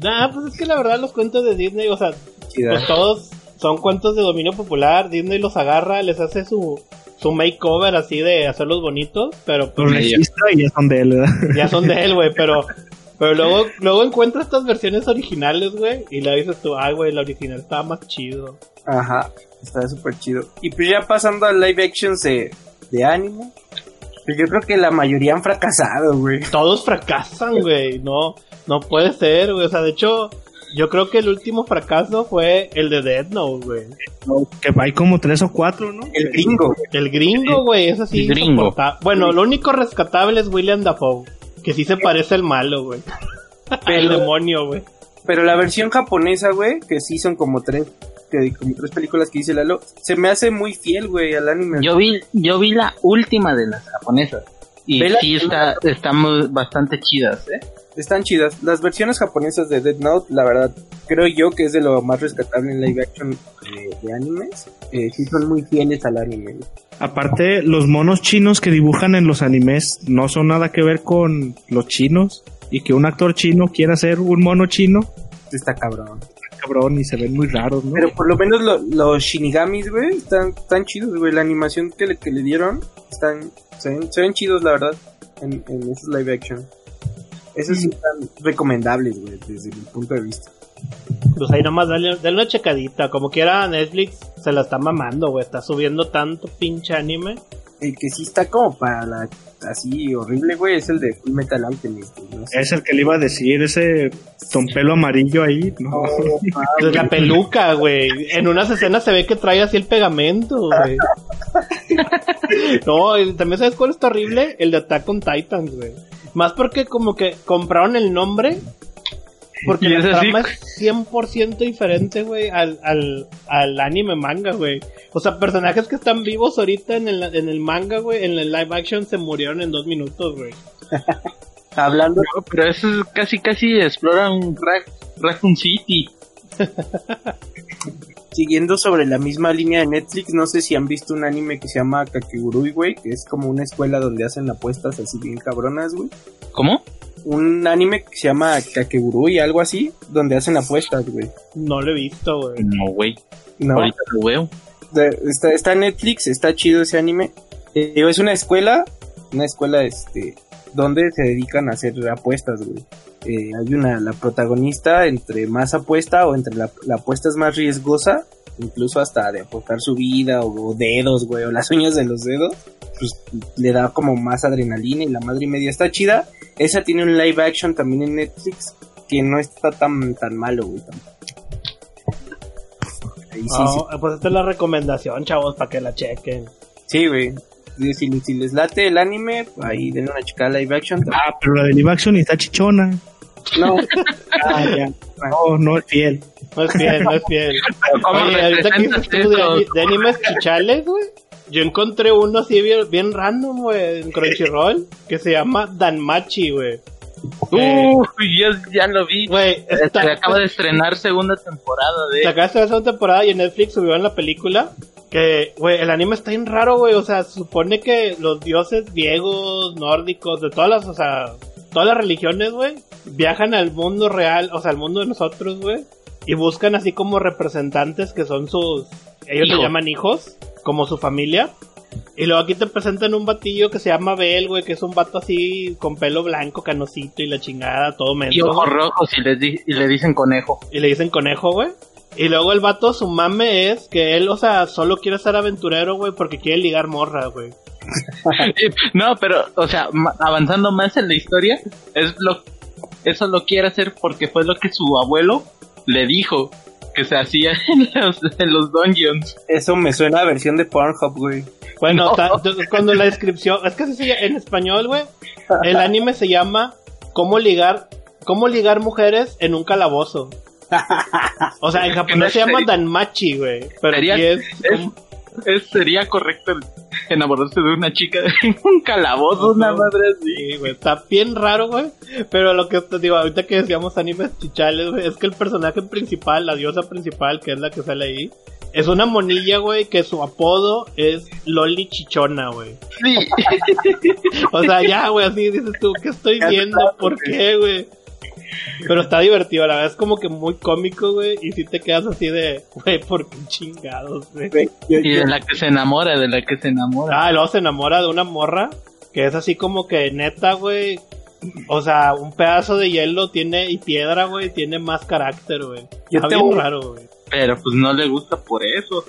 Nah, pues es que la verdad los cuentos de Disney, o sea, Chida. pues todos son cuentos de dominio popular. Disney los agarra, les hace su, su makeover así de hacerlos bonitos, pero pues Los registra y ya son de él, ¿verdad? ya son de él, güey, pero... Pero luego, luego encuentras estas versiones originales, güey, y le dices tú, ay, güey, la original estaba más chido. Ajá, está súper chido. Y pues ya pasando a live actions de, de anime, pues yo creo que la mayoría han fracasado, güey. Todos fracasan, güey, no, no puede ser, güey, o sea, de hecho, yo creo que el último fracaso fue el de Dead Note, güey. Que hay como tres o cuatro, ¿no? El gringo. El gringo, güey, es así. El gringo. Bueno, lo único rescatable es William Dafoe, que sí se parece al malo, güey. El demonio, güey. pero la versión japonesa, güey, que sí son como tres, que, como tres películas que dice Lalo, se me hace muy fiel, güey, al anime. Yo vi, yo vi la última de las japonesas. Y sí está, están muy- bastante chidas, ¿eh? Están chidas. Las versiones japonesas de Dead Note, la verdad, creo yo que es de lo más rescatable en live action de, de animes. Eh, sí son muy fieles al anime. Aparte, los monos chinos que dibujan en los animes no son nada que ver con los chinos. Y que un actor chino quiera hacer un mono chino, Está cabrón. cabrón, y se ven muy raros, ¿no? Pero por lo menos lo- los shinigamis, güey, están, están chidos, güey. La animación que le, que le dieron, están, se ven, se ven chidos, la verdad, en, en esos live action. Esos sí están recomendables, güey, desde mi punto de vista. Pues ahí nomás dale, dale una checadita. Como quiera, Netflix se la está mamando, güey. Está subiendo tanto pinche anime. El que sí está como para la, así horrible, güey, es el de Full Metal Alchemist. güey, ¿no? Es el que le iba a decir, ese ton pelo amarillo ahí, ¿no? No, ah, Pues la peluca, güey. En unas escenas se ve que trae así el pegamento, güey. No, y también sabes cuál está horrible? El de Attack on Titans, güey. Más porque como que compraron el nombre. Porque la trama es 100% diferente, güey, al, al, al anime manga, güey. O sea, personajes que están vivos ahorita en el, en el manga, güey, en el live action se murieron en dos minutos, güey. Hablando, No, pero eso es casi, casi exploran Ra- Raccoon City. siguiendo sobre la misma línea de Netflix, no sé si han visto un anime que se llama Kakegurui, güey, que es como una escuela donde hacen apuestas así bien cabronas, güey. ¿Cómo? Un anime que se llama Kakegurui, algo así, donde hacen apuestas, güey. No lo he visto, güey. No, güey. No, Ahorita lo veo. está, está en Netflix, está chido ese anime. Eh, es una escuela, una escuela, este, donde se dedican a hacer apuestas, güey. Eh, hay una, la protagonista, entre más apuesta o entre la, la apuesta es más riesgosa, incluso hasta de apostar su vida o, o dedos, güey, o las uñas de los dedos. pues le da como más adrenalina y la madre y media está chida. Esa tiene un live action también en Netflix que no está tan tan malo, güey. Ahí sí, sí, Pues esta es la recomendación, chavos, para que la chequen. sí, güey. Si, si- si les late el anime, ahí denle una chica live action. Ah, pero la de live action está chichona. No, Ah, ya. No, no es fiel. No es fiel, no es fiel. ¿Cómo Oye, ahorita que tú de, de animes chichales, güey. Yo encontré uno así bien, bien random, güey, en Crunchyroll, que se llama Danmachi, güey. Eh, Uy, yo ya lo vi. Güey, Se acaba de estrenar segunda temporada se de... acaba de estrenar segunda temporada y en Netflix subieron la película. Que, güey, el anime está bien raro, güey. O sea, se supone que los dioses griegos, nórdicos, de todas las, o sea, todas las religiones, güey, viajan al mundo real, o sea, al mundo de nosotros, güey. Y buscan así como representantes que son sus, ellos Hijos. se llaman hijos, como su familia. Y luego aquí te presentan un batillo que se llama Bel, güey, que es un vato así con pelo blanco, canosito y la chingada, todo menso. Y ojos rojos y di- y le dicen conejo. Y le dicen conejo, güey. Y luego el vato, su mame es que él, o sea, solo quiere ser aventurero, güey, porque quiere ligar morra, güey. No, pero, o sea, avanzando más en la historia, es lo, eso lo quiere hacer porque fue lo que su abuelo le dijo que se hacía en los, en los dungeons. eso me suena a versión de Pornhub, güey. Bueno, No. cuando la descripción, es que así se llama- en español, güey, el anime se llama ¿Cómo ligar, cómo ligar mujeres en un calabozo? O sea, en japonés se llama Danmachi, güey. Pero aquí es, es- como- Es- sería correcto enamorarse de una chica en un calabozo, una madre así. Sí, güey, está bien raro, güey. Pero lo que te digo, ahorita que decíamos animes chichales, güey, es que el personaje principal, la diosa principal, que es la que sale ahí, es una monilla, güey, que su apodo es Loli Chichona, güey. Sí. O sea, ya, güey, así dices tú, ¿qué estoy viendo? ¿Por qué, güey? Pero está divertido, la verdad es como que muy cómico, güey, y si te quedas así de, güey, ¿por qué chingados, güey? Y de la que se enamora, de la que se enamora. Ah, y luego se enamora de una morra que es así como que neta, güey. O sea, un pedazo de hielo tiene y piedra, güey, tiene más carácter, güey. Yo Está bien voy- raro, güey. Pero pues no le gusta por eso.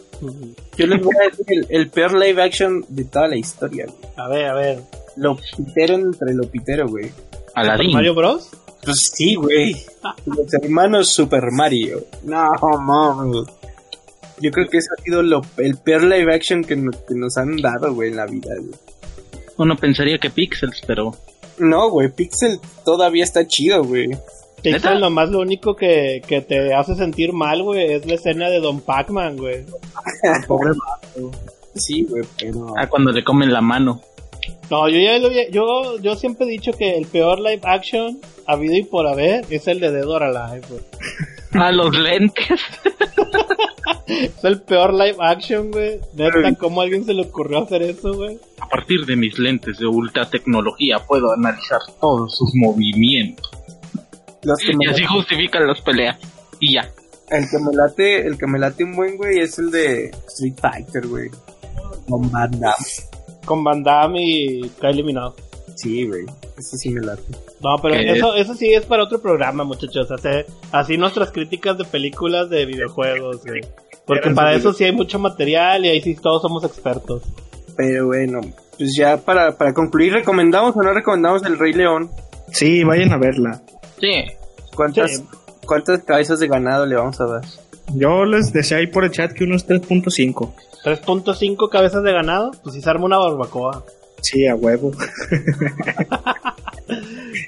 Yo les voy a decir el, el peor live action de toda la historia, güey. A ver, a ver. Lo pitero entre lo pitero, güey. Aladín. Mario Bros. Pues sí, güey. Los hermanos Super Mario. No, mames. Yo creo que eso ha sido lo, el peor live action que, no- que nos han dado, güey, en la vida, güey. Uno pensaría que Pixels, pero No, güey, Pixel todavía está chido, güey. Pixel nomás lo único que, que te hace sentir mal, güey, es la escena de Don Pac-Man, güey. Pobre. Sí, güey, pero... ah, cuando le comen la mano. No, yo ya lo había- yo, yo siempre he dicho que el peor live action habido y por haber es el de Dead or Alive, güey. A los lentes. Es el peor live action, güey. Neta, ¿cómo a alguien se le ocurrió hacer eso, güey? A partir de mis lentes de ultra tecnología puedo analizar todos sus movimientos. Los que me Y así justifican las peleas. Y ya. El que me late, el que me late un buen güey es el de Street Fighter, güey. Van Damme. Con Van Damme y Kylie Minogue. Sí, güey. Ese sí me late. No, pero ¿Qué eso, eso sí es para otro programa, muchachos. Hacer así nuestras críticas de películas de videojuegos, güey. Porque Eran para eso sí hay mucho material y ahí sí todos somos expertos. Pero bueno, pues ya para, para concluir, ¿recomendamos o no recomendamos el Rey León? Sí, vayan a verla. Sí. ¿Cuántas, Sí. ¿Cuántas cabezas de ganado le vamos a dar? Yo les decía ahí por el chat que unos 3.5. 3.5 cabezas de ganado, pues si se arma una barbacoa. Sí, a huevo.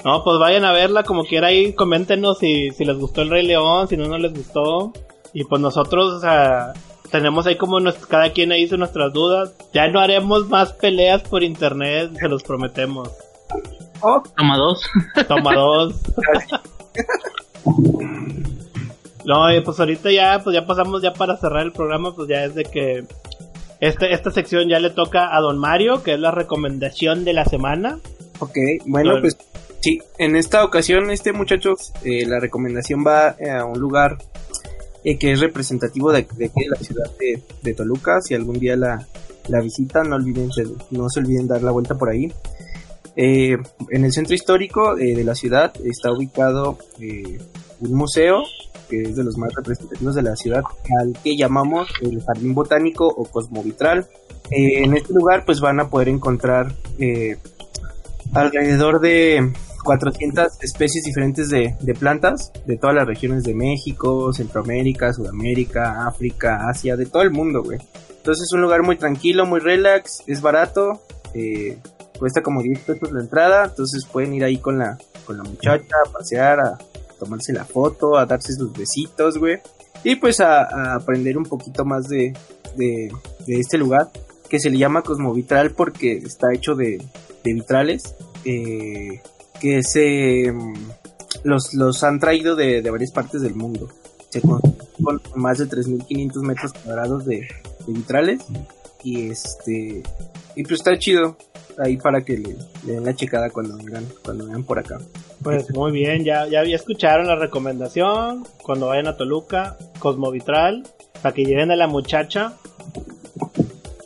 No, pues vayan a verla como quiera ahí, coméntenos si, si les gustó el Rey León, si no, no les gustó. Y pues nosotros, o sea, tenemos ahí como cada quien ahí hizo nuestras dudas. Ya no haremos más peleas por internet, se los prometemos. Toma dos. Toma dos. No, y pues ahorita ya, pues ya pasamos ya para cerrar el programa, pues ya es de que este, esta sección ya le toca a Don Mario, que es la recomendación de la semana. Ok, bueno, pues sí, en esta ocasión, este muchachos, eh, la recomendación va eh, a un lugar eh, que es representativo de, de la ciudad de, de Toluca. Si algún día la, la visitan, no, olviden, no se olviden dar la vuelta por ahí. Eh, en el centro histórico eh, de la ciudad está ubicado un museo que es de los más representativos de la ciudad, al que llamamos el Jardín Botánico o Cosmovitral. Eh, en este lugar pues van a poder encontrar eh, alrededor de 400 especies diferentes de, de plantas de todas las regiones de México, Centroamérica, Sudamérica, África, Asia, de todo el mundo, güey. Entonces es un lugar muy tranquilo, muy relax, es barato, eh, cuesta como 10 pesos la entrada, entonces pueden ir ahí con la, con la muchacha a pasear, tomarse la foto, a darse sus besitos, güey. Y pues a, aprender un poquito más de, de, este lugar, que se le llama Cosmovitral porque está hecho de, de vitrales. Eh, que se mm, los, los han traído de, de varias partes del mundo. Se con más de 3.500 metros cuadrados de, de vitrales y este y pues está chido ahí para que le, le den la checada cuando vengan cuando vengan por acá. Pues muy bien, ya, ya, ya escucharon la recomendación. Cuando vayan a Toluca, Cosmovitral, para que lleven a la muchacha.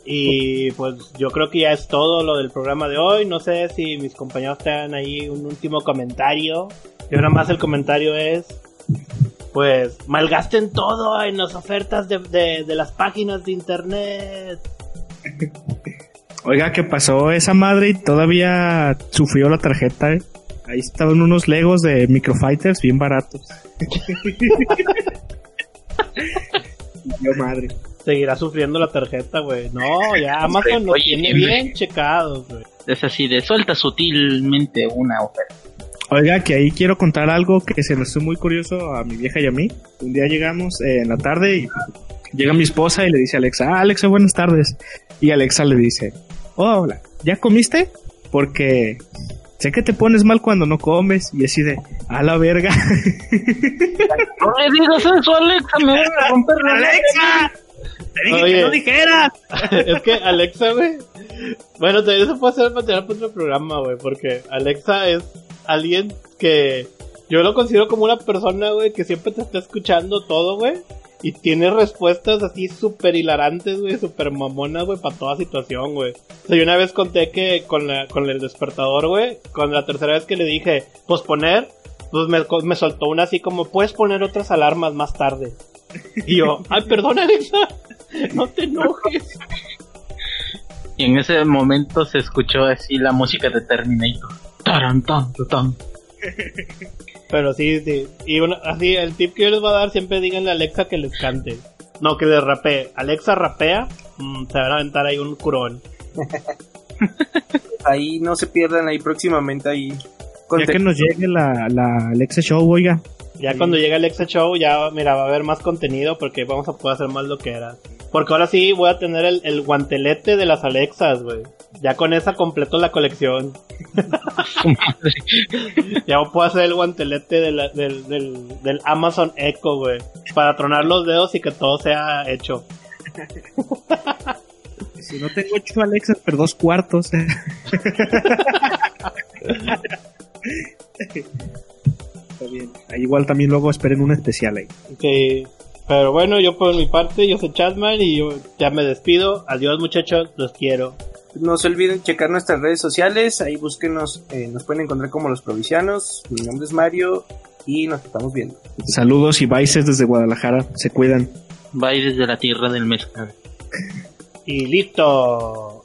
Y pues yo creo que ya es todo lo del programa de hoy. No sé si mis compañeros tengan ahí un último comentario. Y ahora más el comentario es, pues malgasten todo en las ofertas de, de, de las páginas de internet. Oiga, ¿qué pasó esa madre y todavía sufrió la tarjeta? eh? Ahí estaban unos Legos de Microfighters bien baratos. Yo madre. Seguirá sufriendo la tarjeta, güey. No, ya Amazon lo tiene bien checado, güey. Es así de suelta sutilmente una oferta. Oiga, que ahí quiero contar algo que se nos hizo muy curioso a mi vieja y a mí. Un día llegamos eh, en la tarde y llega mi esposa y le dice a Alexa, ah, Alexa, buenas tardes. Y Alexa le dice, hola, ¿ya comiste? Porque sé que te pones mal cuando no comes. Y así de, a la verga. No le digas eso, Alexa, me van a romper la ¡Alexa! Te dije Oye. que no dijeras. es que Alexa, güey. Bueno, eso puede ser material para otro programa, güey. Porque Alexa es alguien que yo lo considero como una persona, güey, que siempre te está escuchando todo, güey. Y tiene respuestas así súper hilarantes, güey, súper mamonas, güey, para toda situación, güey. O sea, yo una vez conté que con, la, con el despertador, güey, con la tercera vez que le dije posponer, pues me, me soltó una así como, puedes poner otras alarmas más tarde. Y yo, ay, perdón, Alexa, no te enojes. Y en ese momento se escuchó así la música de Terminator. Taran, tan, tan. Pero sí, sí. Y una- así, el tip que yo les voy a dar, siempre díganle a Alexa que les cante. No, que les rapee. Alexa rapea, mm, se van a aventar ahí un curón. Ahí no se pierdan ahí próximamente ahí. Ya que nos llegue la, la Alexa Show, oiga. Ya cuando llegue Alexa Show, ya, mira, va a haber más contenido porque vamos a poder hacer más lo que era. Porque ahora sí voy a tener el, el guantelete de las Alexas, güey. Ya con esa completo la colección. Ya puedo hacer el guantelete de la- del, del, del Amazon Echo, güey. Para tronar los dedos y que todo sea hecho. Si no tengo ocho Alexas, pero dos cuartos. Está bien. Ahí igual también luego esperen un especial ahí. Sí. Pero bueno, yo por mi parte, yo soy Chatman y yo ya me despido. Adiós muchachos, los quiero. No se olviden checar nuestras redes sociales, ahí búsquenos, eh, nos pueden encontrar como los provincianos. Mi nombre es Mario y nos estamos viendo. Saludos y vices desde Guadalajara. Se cuidan. Ahí desde la tierra del mezcal. Y listo.